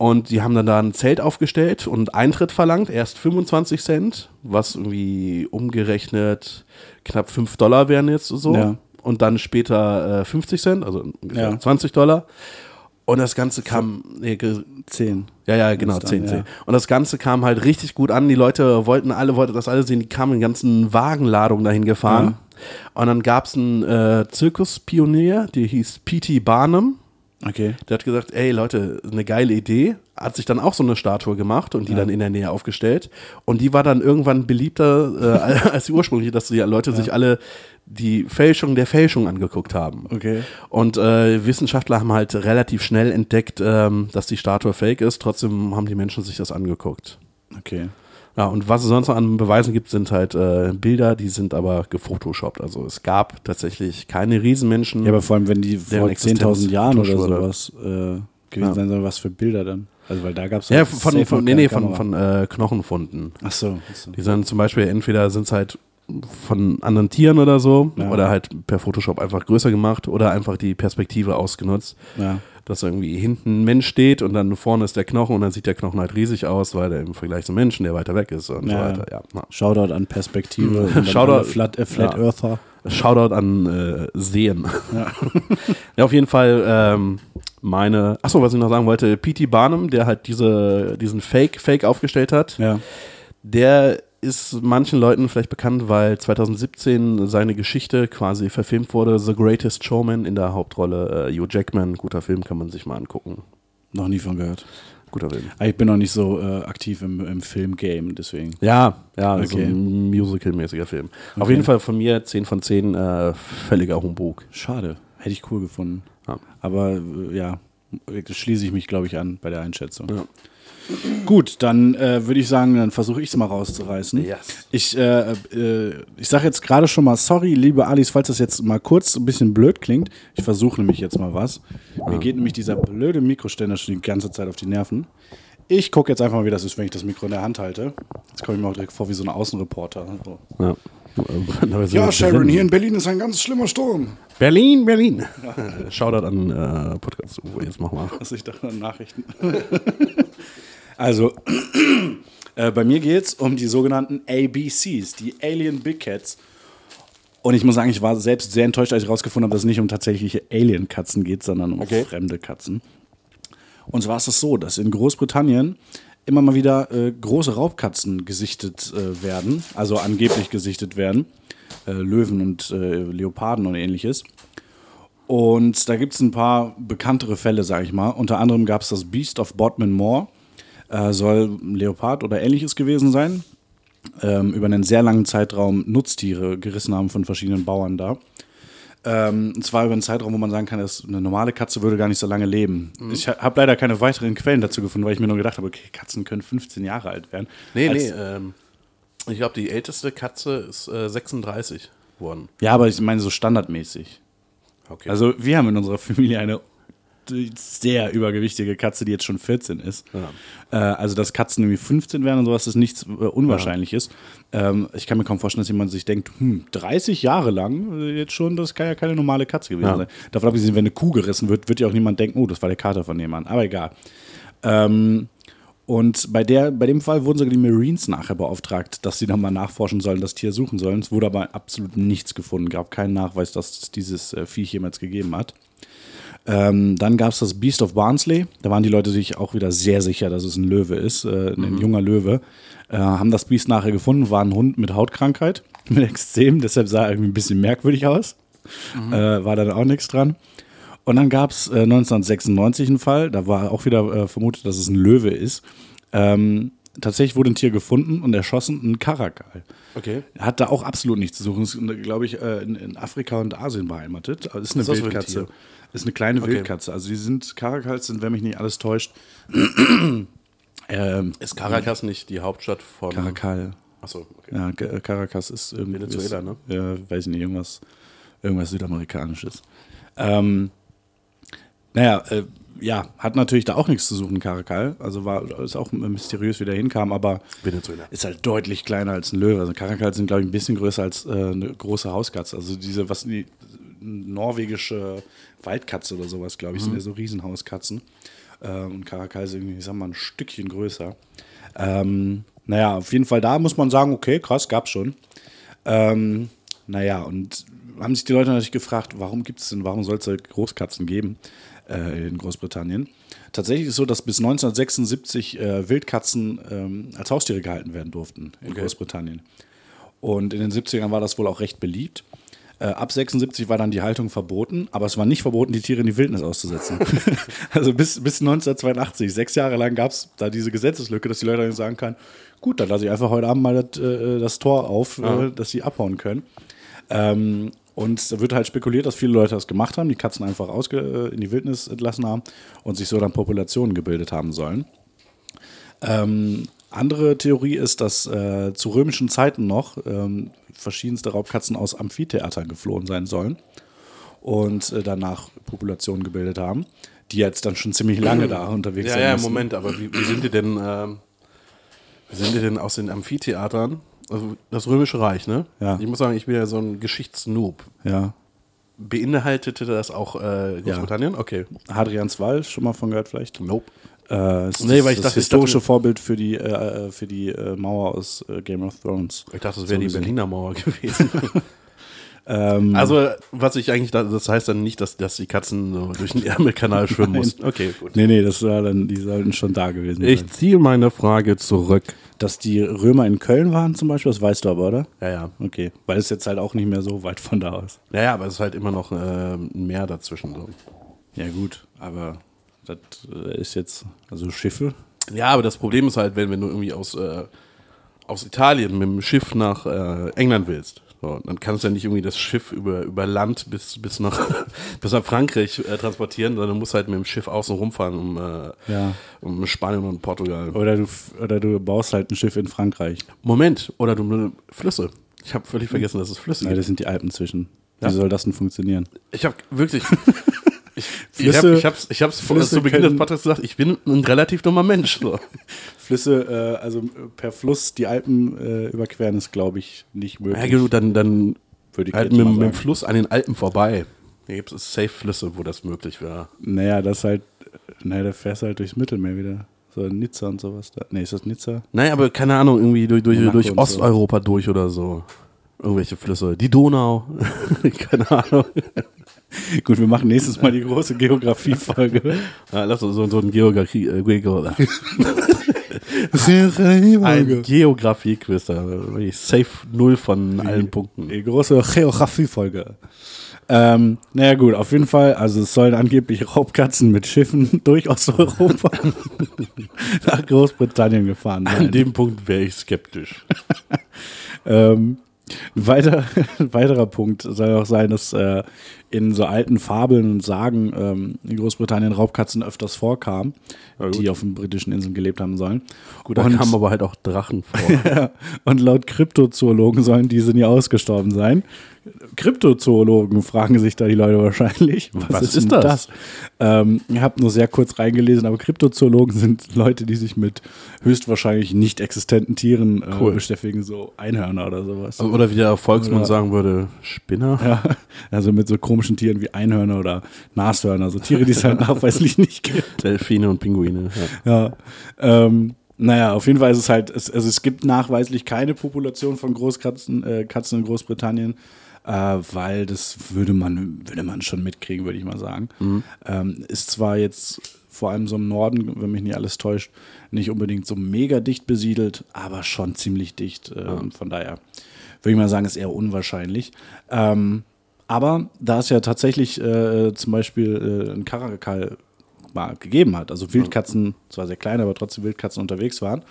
B: Und die haben dann da ein Zelt aufgestellt und Eintritt verlangt, erst 25 Cent, was irgendwie umgerechnet knapp 5 Dollar wären jetzt so.
A: Ja.
B: Und dann später äh, 50 Cent, also ungefähr
A: Ja.
B: 20 Dollar. Und das Ganze kam, nee, ge-
A: Zehn.
B: ja, ja, genau,
A: dann,
B: 10,
A: ja.
B: 10. Und das Ganze kam halt richtig gut an. Die Leute wollten alle, wollten das alle sehen. Die kamen in ganzen Wagenladungen dahin gefahren. Und dann gab es einen äh, Zirkuspionier, der hieß P.T. Barnum.
A: Okay.
B: Der hat gesagt, ey Leute, eine geile Idee. Hat sich dann auch so eine Statue gemacht und die dann in der Nähe aufgestellt. Und die war dann irgendwann beliebter äh, als die ursprüngliche, dass die Leute sich alle die Fälschung der Fälschung angeguckt haben.
A: Okay.
B: Und äh, Wissenschaftler haben halt relativ schnell entdeckt, ähm, dass die Statue fake ist. Trotzdem haben die Menschen sich das angeguckt.
A: Okay.
B: Ja, und was es sonst noch an Beweisen gibt, sind halt äh, Bilder, die sind aber gefotoshoppt. Also es gab tatsächlich keine Riesenmenschen.
A: Ja, aber vor allem, wenn die vor
B: Deren Existenz
A: 10.000 Jahren oder sowas äh, gewesen
B: Ja.
A: sein sollen, was für Bilder dann? Also, weil da gab es
B: ja, von, von, nee, nee, von, von äh, Knochenfunden.
A: Ach so. Ach so.
B: Die sind zum Beispiel, entweder sind es halt von anderen Tieren oder so,
A: Ja.
B: oder halt per Photoshop einfach größer gemacht oder einfach die Perspektive ausgenutzt.
A: Ja.
B: Dass irgendwie hinten ein Mensch steht und dann vorne ist der Knochen und dann sieht der Knochen halt riesig aus, weil der im Vergleich zum Menschen, der weiter weg ist und so
A: Ja.
B: weiter. Ja. Ja.
A: Shoutout an Perspektive. dann
B: Shoutout-
A: Flat, äh, Flat
B: Ja.
A: Earther.
B: Shoutout an äh, Sehen. Ja. auf jeden Fall ähm, meine, achso, was ich noch sagen wollte, P.T. Barnum, der halt diese, diesen Fake, Fake aufgestellt hat,
A: Ja.
B: der ist manchen Leuten vielleicht bekannt, weil 2017 seine Geschichte quasi verfilmt wurde, The Greatest Showman in der Hauptrolle äh, Hugh Jackman. Guter Film, kann man sich mal angucken.
A: Noch nie von gehört.
B: Guter Film.
A: Aber Ich bin noch nicht so äh, aktiv im, im Filmgame, deswegen.
B: Ja, ja, so
A: Okay.
B: ein Musical-mäßiger Film. Auf
A: Okay.
B: jeden Fall von mir 10 von 10, äh, völliger Humbug.
A: Schade. Hätte ich cool gefunden.
B: Ja.
A: Aber äh, ja, schließe ich mich, glaube ich, an bei der Einschätzung.
B: Ja.
A: Gut, dann äh, würde ich sagen, dann versuche ich es mal rauszureißen.
B: Yes.
A: Ich, äh, äh, ich sage jetzt gerade schon mal sorry, liebe Alice, falls das jetzt mal kurz ein bisschen blöd klingt. Ich versuche nämlich jetzt mal was. Mir geht nämlich dieser blöde Mikroständer schon die ganze Zeit auf die Nerven. Ich gucke jetzt einfach mal, wie das ist, wenn ich das Mikro in der Hand halte. Jetzt komme ich mir auch direkt vor wie so ein Außenreporter. So.
B: Ja.
A: Ja, Sharon, hier in Berlin ist ein ganz schlimmer Sturm.
B: Berlin, Berlin. Shoutout an äh, Podcast. Oh, jetzt mach mal.
A: Also ich dachte an Nachrichten. also, äh, bei mir geht es um die sogenannten ABCs, die Alien Big Cats. Und ich muss sagen, ich war selbst sehr enttäuscht, als ich herausgefunden habe, dass es nicht um tatsächliche Alien-Katzen geht, sondern um
B: Okay.
A: fremde Katzen. Und zwar ist es so, dass in Großbritannien immer mal wieder äh, große Raubkatzen gesichtet äh, werden, also angeblich gesichtet werden. Äh, Löwen und äh, Leoparden und ähnliches. Und da gibt es ein paar bekanntere Fälle, sage ich mal. Unter anderem gab es das Beast of Bodmin Moor. Äh, soll Leopard oder ähnliches gewesen sein. Ähm, über einen sehr langen Zeitraum Nutztiere gerissen haben von verschiedenen Bauern da. Ähm, und zwar über einen Zeitraum, wo man sagen kann, dass eine normale Katze würde gar nicht so lange leben.
B: Mhm.
A: Ich habe leider keine weiteren Quellen dazu gefunden, weil ich mir nur gedacht habe, okay, Katzen können 15 Jahre alt werden.
B: Nee,
A: Als-
B: nee, ähm, ich glaube, die älteste Katze ist äh, 36 geworden.
A: Ja, aber ich meine so standardmäßig.
B: Okay.
A: Also wir haben in unserer Familie eine sehr übergewichtige Katze, die jetzt schon 14 ist. Äh, also dass Katzen irgendwie 15 werden und sowas ist nichts äh, Unwahrscheinliches. Ähm, ich kann mir kaum vorstellen, dass jemand sich denkt, hm, 30 Jahre lang äh, jetzt schon, das kann ja keine normale Katze gewesen
B: Ja.
A: sein. Davon abgesehen, wenn eine Kuh gerissen wird, wird ja auch niemand denken, oh, das war der Kater von dem Mann. Aber egal. Ähm, und bei, der, bei dem Fall wurden sogar die Marines nachher beauftragt, dass sie dann mal nachforschen sollen, das Tier suchen sollen. Es wurde aber absolut nichts gefunden, gab keinen Nachweis, dass es dieses äh, Viech jemals gegeben hat. Ähm, dann gab es das Beast of Barnsley. Da waren die Leute sich auch wieder sehr sicher, dass es ein Löwe ist, äh, ein junger Löwe. Äh, haben das Biest nachher gefunden, war ein Hund mit Hautkrankheit, mit Extrem, deshalb sah er irgendwie ein bisschen merkwürdig aus. Äh, war dann auch nichts dran. Und dann gab es äh, 1996 einen Fall, da war auch wieder äh, vermutet, dass es ein Löwe ist. Ähm, tatsächlich wurde ein Tier gefunden und erschossen, ein Karakal.
B: okay.
A: Hat da auch absolut nichts zu suchen. Ist, glaube ich, äh, in, in Afrika und Asien beheimatet. Ist eine
B: Was ist das?
A: Ist eine kleine
B: Okay.
A: Wildkatze. Also die sind, Karakals sind, wenn mich nicht alles täuscht, ähm,
B: Ist Caracas nicht die Hauptstadt von.
A: Karakal.
B: Achso, okay.
A: Ja, Ca- Caracas ist irgendwie.
B: Venezuela,
A: ist,
B: ne?
A: Ja, weiß ich nicht, irgendwas, irgendwas Südamerikanisches. Ähm, naja, äh, ja, hat natürlich da auch nichts zu suchen, Karakal. Also war ist auch mysteriös, wie der hinkam, aber
B: Venezuela.
A: ist halt deutlich kleiner als ein Löwe. Also Karakal sind, glaube ich, ein bisschen größer als äh, eine große Hauskatze. Also diese, was die norwegische Waldkatze oder sowas, glaube ich, sind ja so Riesenhauskatzen. Äh, und Karakal ist irgendwie, ich sag mal, ein Stückchen größer. Ähm, naja, auf jeden Fall da muss man sagen, okay, krass, gab's schon. Ähm, naja, und haben sich die Leute natürlich gefragt, warum gibt es denn, warum soll es da Großkatzen geben äh, in Großbritannien? Tatsächlich ist es so, dass bis 1976 äh, Wildkatzen ähm, als Haustiere gehalten werden durften in
B: Okay.
A: Großbritannien. Und in den 70ern war das wohl auch recht beliebt. Äh, ab 76 war dann die Haltung verboten, aber es war nicht verboten, die Tiere in die Wildnis auszusetzen. also bis, bis 1982, sechs Jahre lang gab es da diese Gesetzeslücke, dass die Leute dann sagen können, gut, dann lasse ich einfach heute Abend mal das, äh, das Tor auf, äh, dass sie abhauen können. Ähm, und da wird halt spekuliert, dass viele Leute das gemacht haben, die Katzen einfach ausge äh, in die Wildnis entlassen haben und sich so dann Populationen gebildet haben sollen. Ähm, andere Theorie ist, dass äh, zu römischen Zeiten noch ähm, verschiedenste Raubkatzen aus Amphitheatern geflohen sein sollen und äh, danach Populationen gebildet haben, die jetzt dann schon ziemlich lange da unterwegs
B: Ja,
A: sein
B: ja,
A: müssen.
B: Moment, aber wie, wie sind die denn, ähm, wie sind die denn aus den Amphitheatern? Also das Römische Reich, ne?
A: Ja.
B: Ich muss sagen, ich bin ja so ein Geschichtsnoob.
A: Ja.
B: Beinhaltete das auch äh, Großbritannien? Okay.
A: Hadrians Wall, schon mal von gehört vielleicht?
B: Nope.
A: Äh, ist
B: Nee,
A: das,
B: weil ich
A: das
B: ich
A: historische
B: dachte-
A: Vorbild für die, äh, äh, für die äh, Mauer aus äh, Game of Thrones.
B: Ich dachte, das
A: So
B: wäre die
A: gesehen.
B: Berliner Mauer gewesen.
A: Ähm,
B: also, was ich eigentlich, da- das heißt dann nicht, dass, dass die Katzen so durch den Ärmelkanal schwimmen mussten. Okay, gut.
A: nee, nee, das war dann, die sollten schon da gewesen
B: Ich
A: sein.
B: ziehe meine Frage zurück.
A: Dass die Römer in Köln waren zum Beispiel, das weißt du aber, oder?
B: Ja, ja.
A: Okay, weil es jetzt halt auch nicht mehr so weit von da aus.
B: Naja, aber es ist halt immer noch äh, ein Meer dazwischen. So.
A: Ja gut, aber das äh, ist jetzt, also Schiffe.
B: Ja, aber das Problem ist halt, wenn, wenn du irgendwie aus, äh, aus Italien mit dem Schiff nach äh, England willst, so, dann kannst du ja nicht irgendwie das Schiff über, über Land bis, bis, nach, bis nach Frankreich äh, transportieren, sondern du musst halt mit dem Schiff außen rumfahren, um, äh,
A: Ja.
B: um Spanien und Portugal.
A: Oder du, oder du baust halt ein Schiff in Frankreich.
B: Moment, oder du Flüsse. Ich habe völlig vergessen, dass es Flüsse
A: Nein,
B: gibt.
A: das sind die Alpen zwischen. Wie
B: Ja.
A: soll das denn funktionieren?
B: Ich habe wirklich. Ich, ich,
A: Flüsse-
B: hab, ich hab's, ich hab's vor-
A: Flüsse
B: zu Beginn des Podcasts gesagt, ich bin ein relativ dummer Mensch. So.
A: Flüsse, äh, also äh, per Fluss die Alpen äh, überqueren ist, glaube ich, nicht möglich.
B: Ja, gut, dann, dann
A: Würde ich
B: halt mit, mit dem. Fluss an den Alpen vorbei. Hier gibt es Safe-Flüsse, wo das möglich wäre.
A: Naja, das halt, naja, da fährst du halt durchs Mittelmeer wieder. So Nizza und sowas. Da. Nee, ist das Nizza?
B: Naja, aber keine Ahnung, irgendwie durch, durch,
A: Monaco
B: durch
A: und so.
B: Osteuropa durch oder so. Irgendwelche Flüsse. Die Donau. keine Ahnung.
A: Gut, wir machen nächstes Mal die große Geografie-Folge.
B: Ja, lass uns so, so ein Geografie, äh, ein Geografie-Quiz. Safe null von allen Punkten.
A: Die große Geografie-Folge. Ähm, naja gut, auf jeden Fall, also es sollen angeblich Raubkatzen mit Schiffen durch Osteuropa nach Großbritannien gefahren
B: An
A: sein.
B: dem Punkt wäre ich skeptisch.
A: Ähm, ein weiter, weiterer Punkt soll auch sein, dass äh, in so alten Fabeln und Sagen ähm, in Großbritannien Raubkatzen öfters vorkamen, die auf den britischen Inseln gelebt haben sollen.
B: Gut, da
A: Und-
B: kamen aber halt auch Drachen vor.
A: Und laut Kryptozoologen sollen diese nie ausgestorben sein. Kryptozoologen fragen sich da die Leute wahrscheinlich. Was,
B: Was
A: ist,
B: ist das?
A: das? Ähm, ich habe nur sehr kurz reingelesen, aber Kryptozoologen sind Leute, die sich mit höchstwahrscheinlich nicht existenten Tieren äh,
B: Cool.
A: beschäftigen, so Einhörner oder sowas.
B: Oder wie der Volksmann
A: Oder-
B: sagen würde, Spinner.
A: Ja, also mit so komischen Tieren wie Einhörner oder Nashörner, so Tiere, die es halt nachweislich nicht gibt.
B: Delfine und Pinguine. Ja.
A: Ja. Ähm, naja, auf jeden Fall ist es halt, es, also es gibt nachweislich keine Population von Großkatzen äh, Katzen in Großbritannien, äh, weil das würde man, würde man schon mitkriegen, würde ich mal sagen. Ähm, ist zwar jetzt vor allem so im Norden, wenn mich nicht alles täuscht, nicht unbedingt so mega dicht besiedelt, aber schon ziemlich dicht. Ähm, Von daher würde ich mal sagen, ist eher unwahrscheinlich. Ähm, aber da es ja tatsächlich äh, zum Beispiel äh, ein Karakal mal gegeben hat, also Wildkatzen, zwar sehr klein, aber trotzdem Wildkatzen unterwegs waren.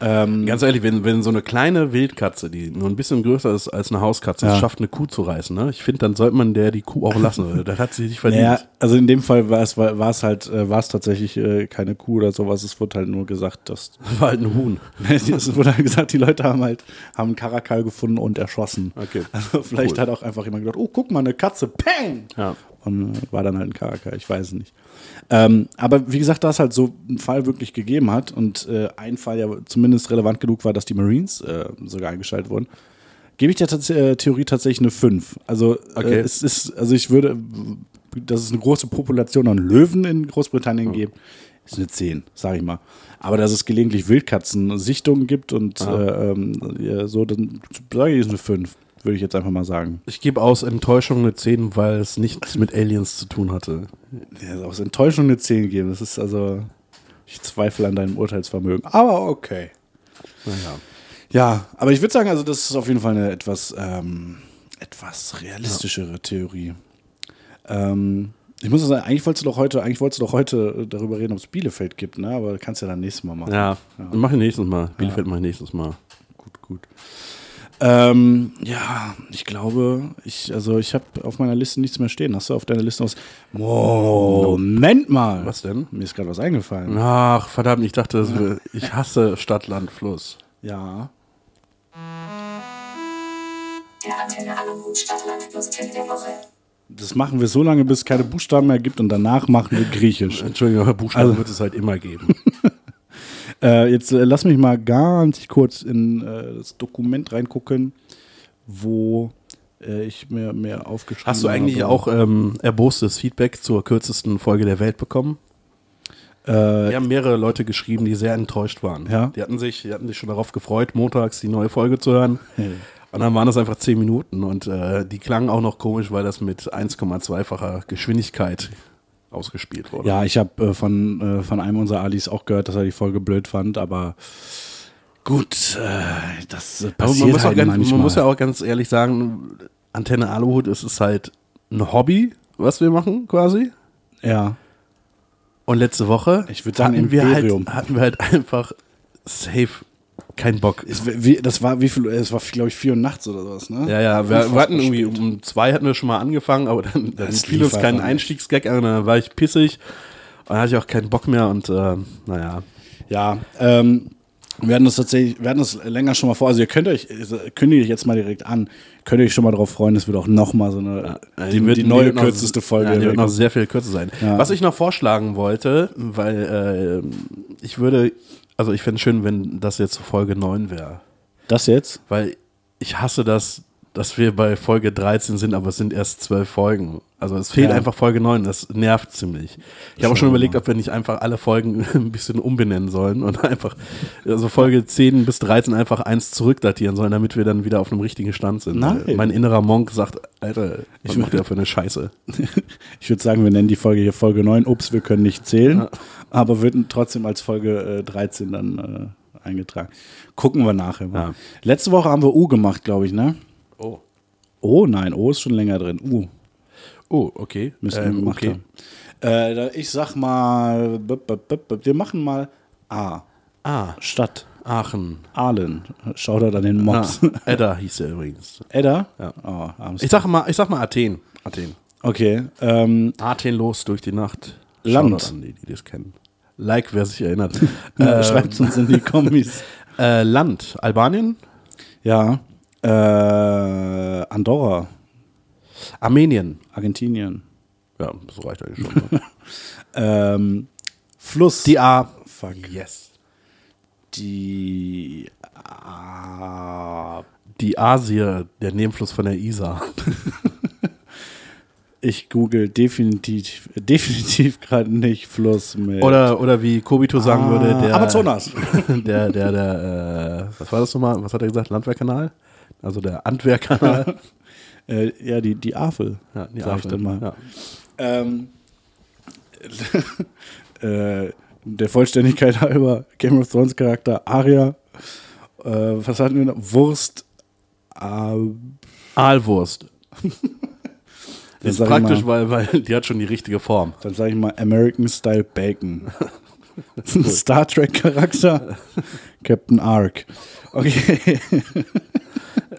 A: Ähm,
B: Ganz ehrlich, wenn, wenn so eine kleine Wildkatze, die nur ein bisschen größer ist als eine Hauskatze,
A: Ja.
B: es schafft, eine Kuh zu reißen, ne? ich finde, dann sollte man der die Kuh auch lassen. Das hat sie sich verdient.
A: naja, also in dem Fall war es, war, war es halt, äh, war es tatsächlich äh, keine Kuh oder sowas, es wurde halt nur gesagt, dass
B: Das war halt ein Huhn.
A: es wurde halt gesagt, die Leute haben halt haben einen Karakal gefunden und erschossen.
B: Okay.
A: Also vielleicht
B: Cool.
A: hat auch einfach jemand gedacht, oh, guck mal, eine Katze, peng!
B: Ja.
A: Und äh, war dann halt ein Karakal, ich weiß es nicht. Ähm, aber wie gesagt, da es halt so einen Fall wirklich gegeben hat und äh, ein Fall ja zumindest relevant genug war, dass die Marines äh, sogar eingeschaltet wurden, gebe ich der tats äh, Theorie tatsächlich eine 5. Also
B: Okay.
A: äh, es ist, also ich würde, dass es eine große Population an Löwen in Großbritannien gibt, ist eine 10, sage ich mal. Aber dass es gelegentlich Wildkatzen-Sichtungen gibt und äh, ähm, ja, so, dann sage ich, ist eine 5, würde ich jetzt einfach mal sagen.
B: Ich gebe aus Enttäuschung eine 10, weil es nichts mit Aliens zu tun hatte.
A: Ja, aus Enttäuschung eine 10 geben. Das ist also, ich zweifle an deinem Urteilsvermögen. Aber okay.
B: Naja.
A: Ja, aber ich würde sagen, also das ist auf jeden Fall eine etwas, ähm, etwas realistischere Theorie. Ähm, ich muss sagen, eigentlich wolltest du doch heute, eigentlich wolltest du doch heute darüber reden, ob es Bielefeld gibt, ne? Aber kannst ja dann nächstes Mal machen.
B: Ja, mach ich nächstes Mal. Bielefeld mach ich nächstes Mal.
A: Gut, gut. Ähm, ja, ich glaube, ich, also ich habe auf meiner Liste nichts mehr stehen. Hast du auf deiner Liste was? Moment mal.
B: Was denn?
A: Mir ist gerade was eingefallen.
B: Ach, verdammt, ich dachte, ich hasse Stadt, Land, Fluss.
A: Ja.
E: Der Antenne Aluhut Stadtland plus Tipp der Woche.
A: Das machen wir so lange, bis es keine Buchstaben mehr gibt und danach machen wir Griechisch.
B: Entschuldigung, aber Buchstaben
A: Also-
B: wird es halt immer geben.
A: Äh, jetzt äh, lass mich mal ganz kurz in äh, das Dokument reingucken, wo äh, ich mir, mir aufgeschrieben
B: Hast du eigentlich
A: habe.
B: auch ähm, erbostes Feedback zur kürzesten Folge der Welt bekommen?
A: Äh,
B: Wir haben mehrere Leute geschrieben, die sehr enttäuscht waren.
A: Ja.
B: Die hatten sich, die hatten sich schon darauf gefreut, montags die neue Folge zu hören. Und dann waren das einfach zehn Minuten und äh, die klangen auch noch komisch, weil das mit 1,2-facher Geschwindigkeit ausgespielt wurde.
A: ja, ich habe äh, von, äh, von einem unserer Alis auch gehört, dass er die Folge blöd fand, aber gut, äh, das passiert
B: man,
A: halt
B: ganz,
A: manchmal.
B: man muss ja auch ganz ehrlich sagen, Antenne Aluhut, es ist halt ein Hobby, was wir machen quasi.
A: ja.
B: Und letzte Woche
A: Ich sagen,
B: hatten, wir halt, hatten wir halt einfach safe keinen Bock.
A: Es, wie, das war wie viel? Es war glaube ich vier Uhr nachts oder sowas, ne?
B: Ja, ja, wir, wir hatten irgendwie
A: spät.
B: um zwei hatten wir schon mal angefangen, aber dann, dann fiel uns kein. Einstiegsgag an, dann war ich pissig und dann hatte ich auch keinen Bock mehr und äh, naja.
A: Ja, ähm, wir hatten das tatsächlich, wir hatten das länger schon mal vor. Also ihr könnt euch, also kündige ich jetzt mal direkt an, könnt ihr euch schon mal darauf freuen, es wird auch noch mal so eine, die,
B: wird-
A: die neue
B: noch-
A: kürzeste Folge.
B: Ja, die wird noch sehr viel kürzer sein.
A: Ja.
B: Was ich noch vorschlagen wollte, weil äh, ich würde, also ich fände es schön, wenn das jetzt Folge 9 wäre.
A: das jetzt?
B: Weil ich hasse das, dass wir bei Folge 13 sind, aber es sind erst zwölf Folgen. Also es fehlt
A: Ja.
B: einfach Folge 9, das nervt ziemlich. Ich habe auch schon überlegt, ob wir nicht einfach alle Folgen ein bisschen umbenennen sollen und einfach, also Folge 10 bis 13 einfach eins zurückdatieren sollen, damit wir dann wieder auf einem richtigen Stand sind.
A: Nein.
B: Mein innerer Monk sagt, Alter, was macht der für eine Scheiße?
A: Ich würde sagen, wir nennen die Folge hier Folge 9. Ups, wir können nicht zählen, aber wird trotzdem als Folge äh, 13 dann äh, eingetragen. Gucken wir nachher mal.
B: Ja.
A: Letzte Woche haben wir U gemacht, glaube ich, ne?
B: Oh.
A: O, nein, O ist schon länger drin. U
B: Oh, okay.
A: müssen wir
B: Ähm,
A: gemacht
B: okay.
A: haben. Äh, da- ich sag mal, wir machen mal A.
B: Ah,
A: Stadt.
B: Aachen.
A: Ahlen. Shoutout an den
B: Ah,
A: Mobs.
B: Edda hieß er übrigens.
A: Edda?
B: Ja.
A: Oh,
B: Ich sag mal, ich sag mal Athen. Athen.
A: okay. Ähm,
B: Atemlos durch die Nacht.
A: Land.
B: An die, die das kennen. Like, wer sich erinnert.
A: äh, Schreibt uns in die Kommis.
B: äh, Land. Albanien?
A: Ja. Äh, Andorra.
B: Armenien.
A: Argentinien.
B: Ja, das reicht eigentlich schon. Ne?
A: Ähm, Fluss.
B: die A.
A: Fuck.
B: Yes.
A: Die. Ah,
B: Die Asie, der Nebenfluss von der Isar.
A: Ich google definitiv, definitiv gerade nicht Fluss mit.
B: Oder, oder wie Kobito sagen
A: Ah,
B: würde, der.
A: Amazonas.
B: Der, der, der, äh, was war das nochmal? Was hat er gesagt? Landwehrkanal? Also der Antwehrkanal.
A: äh, ja, die, die Afel.
B: ja, die
A: sag ich
B: Afel.
A: dann mal.
B: Ja.
A: Ähm, äh, der Vollständigkeit halber, Game of Thrones Charakter Arya, äh, was hatten wir noch? Wurst,
B: Aalwurst.
A: Dann
B: Das ist praktisch,
A: mal,
B: weil, weil die hat schon die richtige Form.
A: dann sage ich mal American Style Bacon. Star Trek Charakter, Captain Ark. Okay,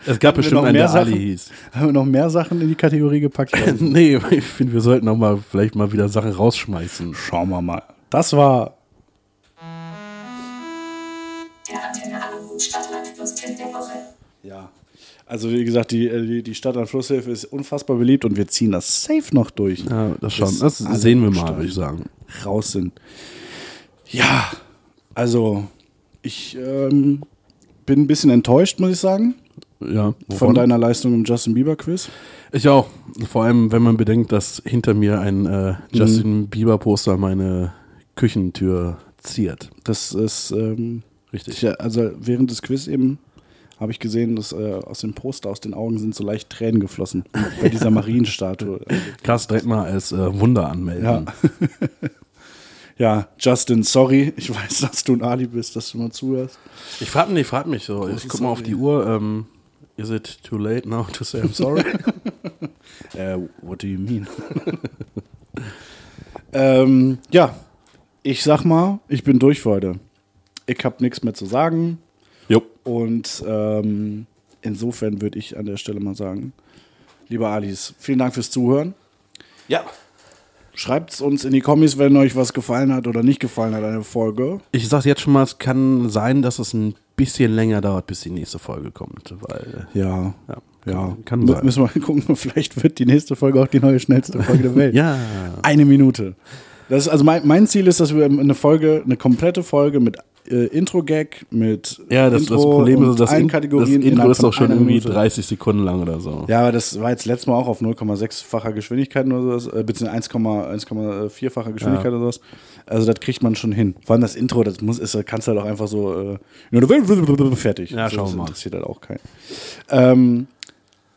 B: Es gab
A: wir
B: bestimmt
A: noch
B: einen,
A: mehr
B: der Ali
A: Sachen?
B: hieß.
A: haben wir noch mehr Sachen in die Kategorie gepackt?
B: nee, ich finde, wir sollten auch mal vielleicht mal wieder Sachen rausschmeißen.
A: Schauen wir mal. Das war
E: Der Antenne Stadtland Tipp der Woche.
A: Also wie gesagt, die, äh, die, die Stadt an Flusshilfe ist unfassbar beliebt und wir ziehen das safe noch durch.
B: Ja, das schon.
A: Bis
B: Das sehen wir mal, würde ich sagen.
A: Raus sind. Ja, also ich ähm, bin ein bisschen enttäuscht, muss ich sagen,
B: Ja,
A: von
B: wovon?
A: deiner Leistung im Justin Bieber Quiz.
B: Ich auch. Vor allem, wenn man bedenkt, dass hinter mir ein äh, Justin Bieber Poster meine Küchentür ziert.
A: Das ist ähm,
B: Richtig.
A: ja, also während des Quiz eben habe ich gesehen, dass äh, aus dem Poster, aus den Augen sind so leicht Tränen geflossen bei dieser Marienstatue.
B: Krass, direkt mal als äh, Wunder anmelden.
A: Ja. Ja, Justin, sorry. Ich weiß, dass du ein Ali bist, dass du mal zuhörst.
B: Ich frage mich, frag mich so. Ich guck mal auf die Uhr. Ähm, is it too late now to say I'm sorry?
A: Äh, what do you mean? ähm, ja, ich sag mal, ich bin durch für heute. Ich habe nichts mehr zu sagen.
B: Jupp.
A: Und ähm, insofern würde ich an der Stelle mal sagen, lieber Alis, vielen Dank fürs Zuhören.
B: Ja.
A: Schreibt es uns in die Kommis, wenn euch was gefallen hat oder nicht gefallen hat, eine Folge.
B: Ich sag's jetzt schon mal, es kann sein, dass es ein bisschen länger dauert, bis die nächste Folge kommt. Weil,
A: Ja,
B: ja,
A: ja.
B: kann sein.
A: Müssen wir mal gucken, vielleicht wird die nächste Folge auch die neue schnellste Folge der Welt.
B: Ja.
A: Eine Minute. Das ist, also mein, mein Ziel ist, dass wir eine Folge, eine komplette Folge mit äh, Intro-Gag mit
B: Ja, das, das
A: Intro
B: Problem
A: und
B: ist, das,
A: allen
B: In-
A: Kategorien
B: das Intro ist doch schon irgendwie
A: Minute.
B: 30 Sekunden lang oder so.
A: Ja, aber das war jetzt letztes Mal auch auf 0,6-facher Geschwindigkeit oder so, äh, beziehungsweise 1,4-facher Geschwindigkeit oder sowas. Also das kriegt man schon hin. Vor allem das Intro, das muss, ist, kannst du halt auch einfach so äh, fertig.
B: Ja, schauen wir
A: das
B: mal.
A: interessiert halt auch keinen. Ähm,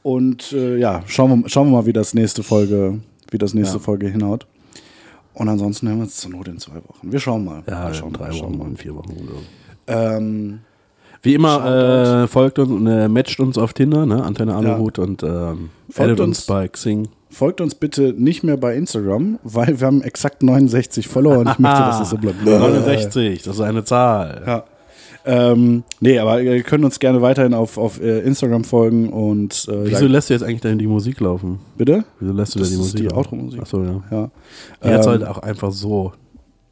A: und äh, ja, schauen wir, schauen wir mal, wie das nächste Folge, wie das nächste
B: Ja.
A: Folge hinhaut. Und ansonsten hören wir uns zur Not in zwei Wochen. Wir schauen mal.
B: Ja,
A: wir schauen
B: drei
A: mal, schauen
B: Wochen,
A: mal.
B: in vier Wochen. Oder.
A: Ähm,
B: Wie immer, äh, folgt uns und äh, matcht uns auf Tinder, ne? Antenne Aluhut und ähm,
A: Folgt
B: uns
A: uns.
B: bei Xing.
A: folgt uns bitte nicht mehr bei Instagram, weil wir haben exakt 69 Follower und ich möchte, dass es so bleibt.
B: 69, das ist eine Zahl.
A: Ja. Ähm, nee, aber ihr könnt uns gerne weiterhin auf, auf äh, Instagram folgen und äh,
B: Wieso lässt du jetzt eigentlich denn die Musik laufen?
A: bitte?
B: Wieso lässt du
A: Das
B: da die
A: ist
B: Musik
A: die
B: laufen?
A: Outro-Musik.
B: Achso, ja.
A: Ja.
B: Die
A: Ähm,
B: halt auch einfach so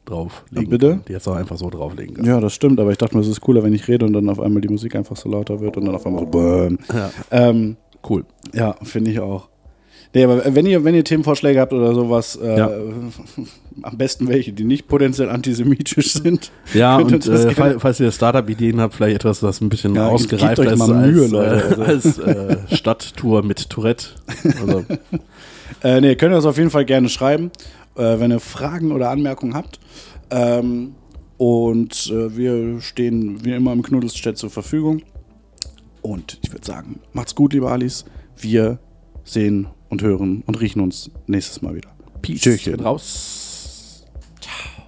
B: drauflegen
A: Bitte?
B: Die du auch einfach so drauflegen können.
A: ja, das stimmt, aber ich dachte mir, es ist cooler, wenn ich rede und dann auf einmal die Musik einfach so lauter wird und dann auf einmal so.
B: Ja.
A: Ähm,
B: Cool.
A: ja, finde ich auch. Nee, aber wenn ihr, wenn ihr Themenvorschläge habt oder sowas, äh,
B: Ja.
A: am besten welche, die nicht potenziell antisemitisch sind.
B: Ja, und
A: uns
B: äh,
A: gerne-
B: fall, falls ihr Startup-Ideen habt, vielleicht etwas, das ein bisschen
A: Ja,
B: ausgereift
A: gebt euch
B: ist
A: mal
B: als,
A: Mühe,
B: äh,
A: Leute.
B: als äh, Stadttour mit Tourette. Also,
A: Äh, nee, könnt ihr das auf jeden Fall gerne schreiben, äh, wenn ihr Fragen oder Anmerkungen habt. Ähm, und wir stehen wie immer im Knuddelstedt zur Verfügung. Und ich würde sagen, macht's gut, liebe Alis. Wir sehen und hören und riechen uns nächstes Mal wieder.
B: Peace.
A: Tschüss.
B: Raus. Ciao.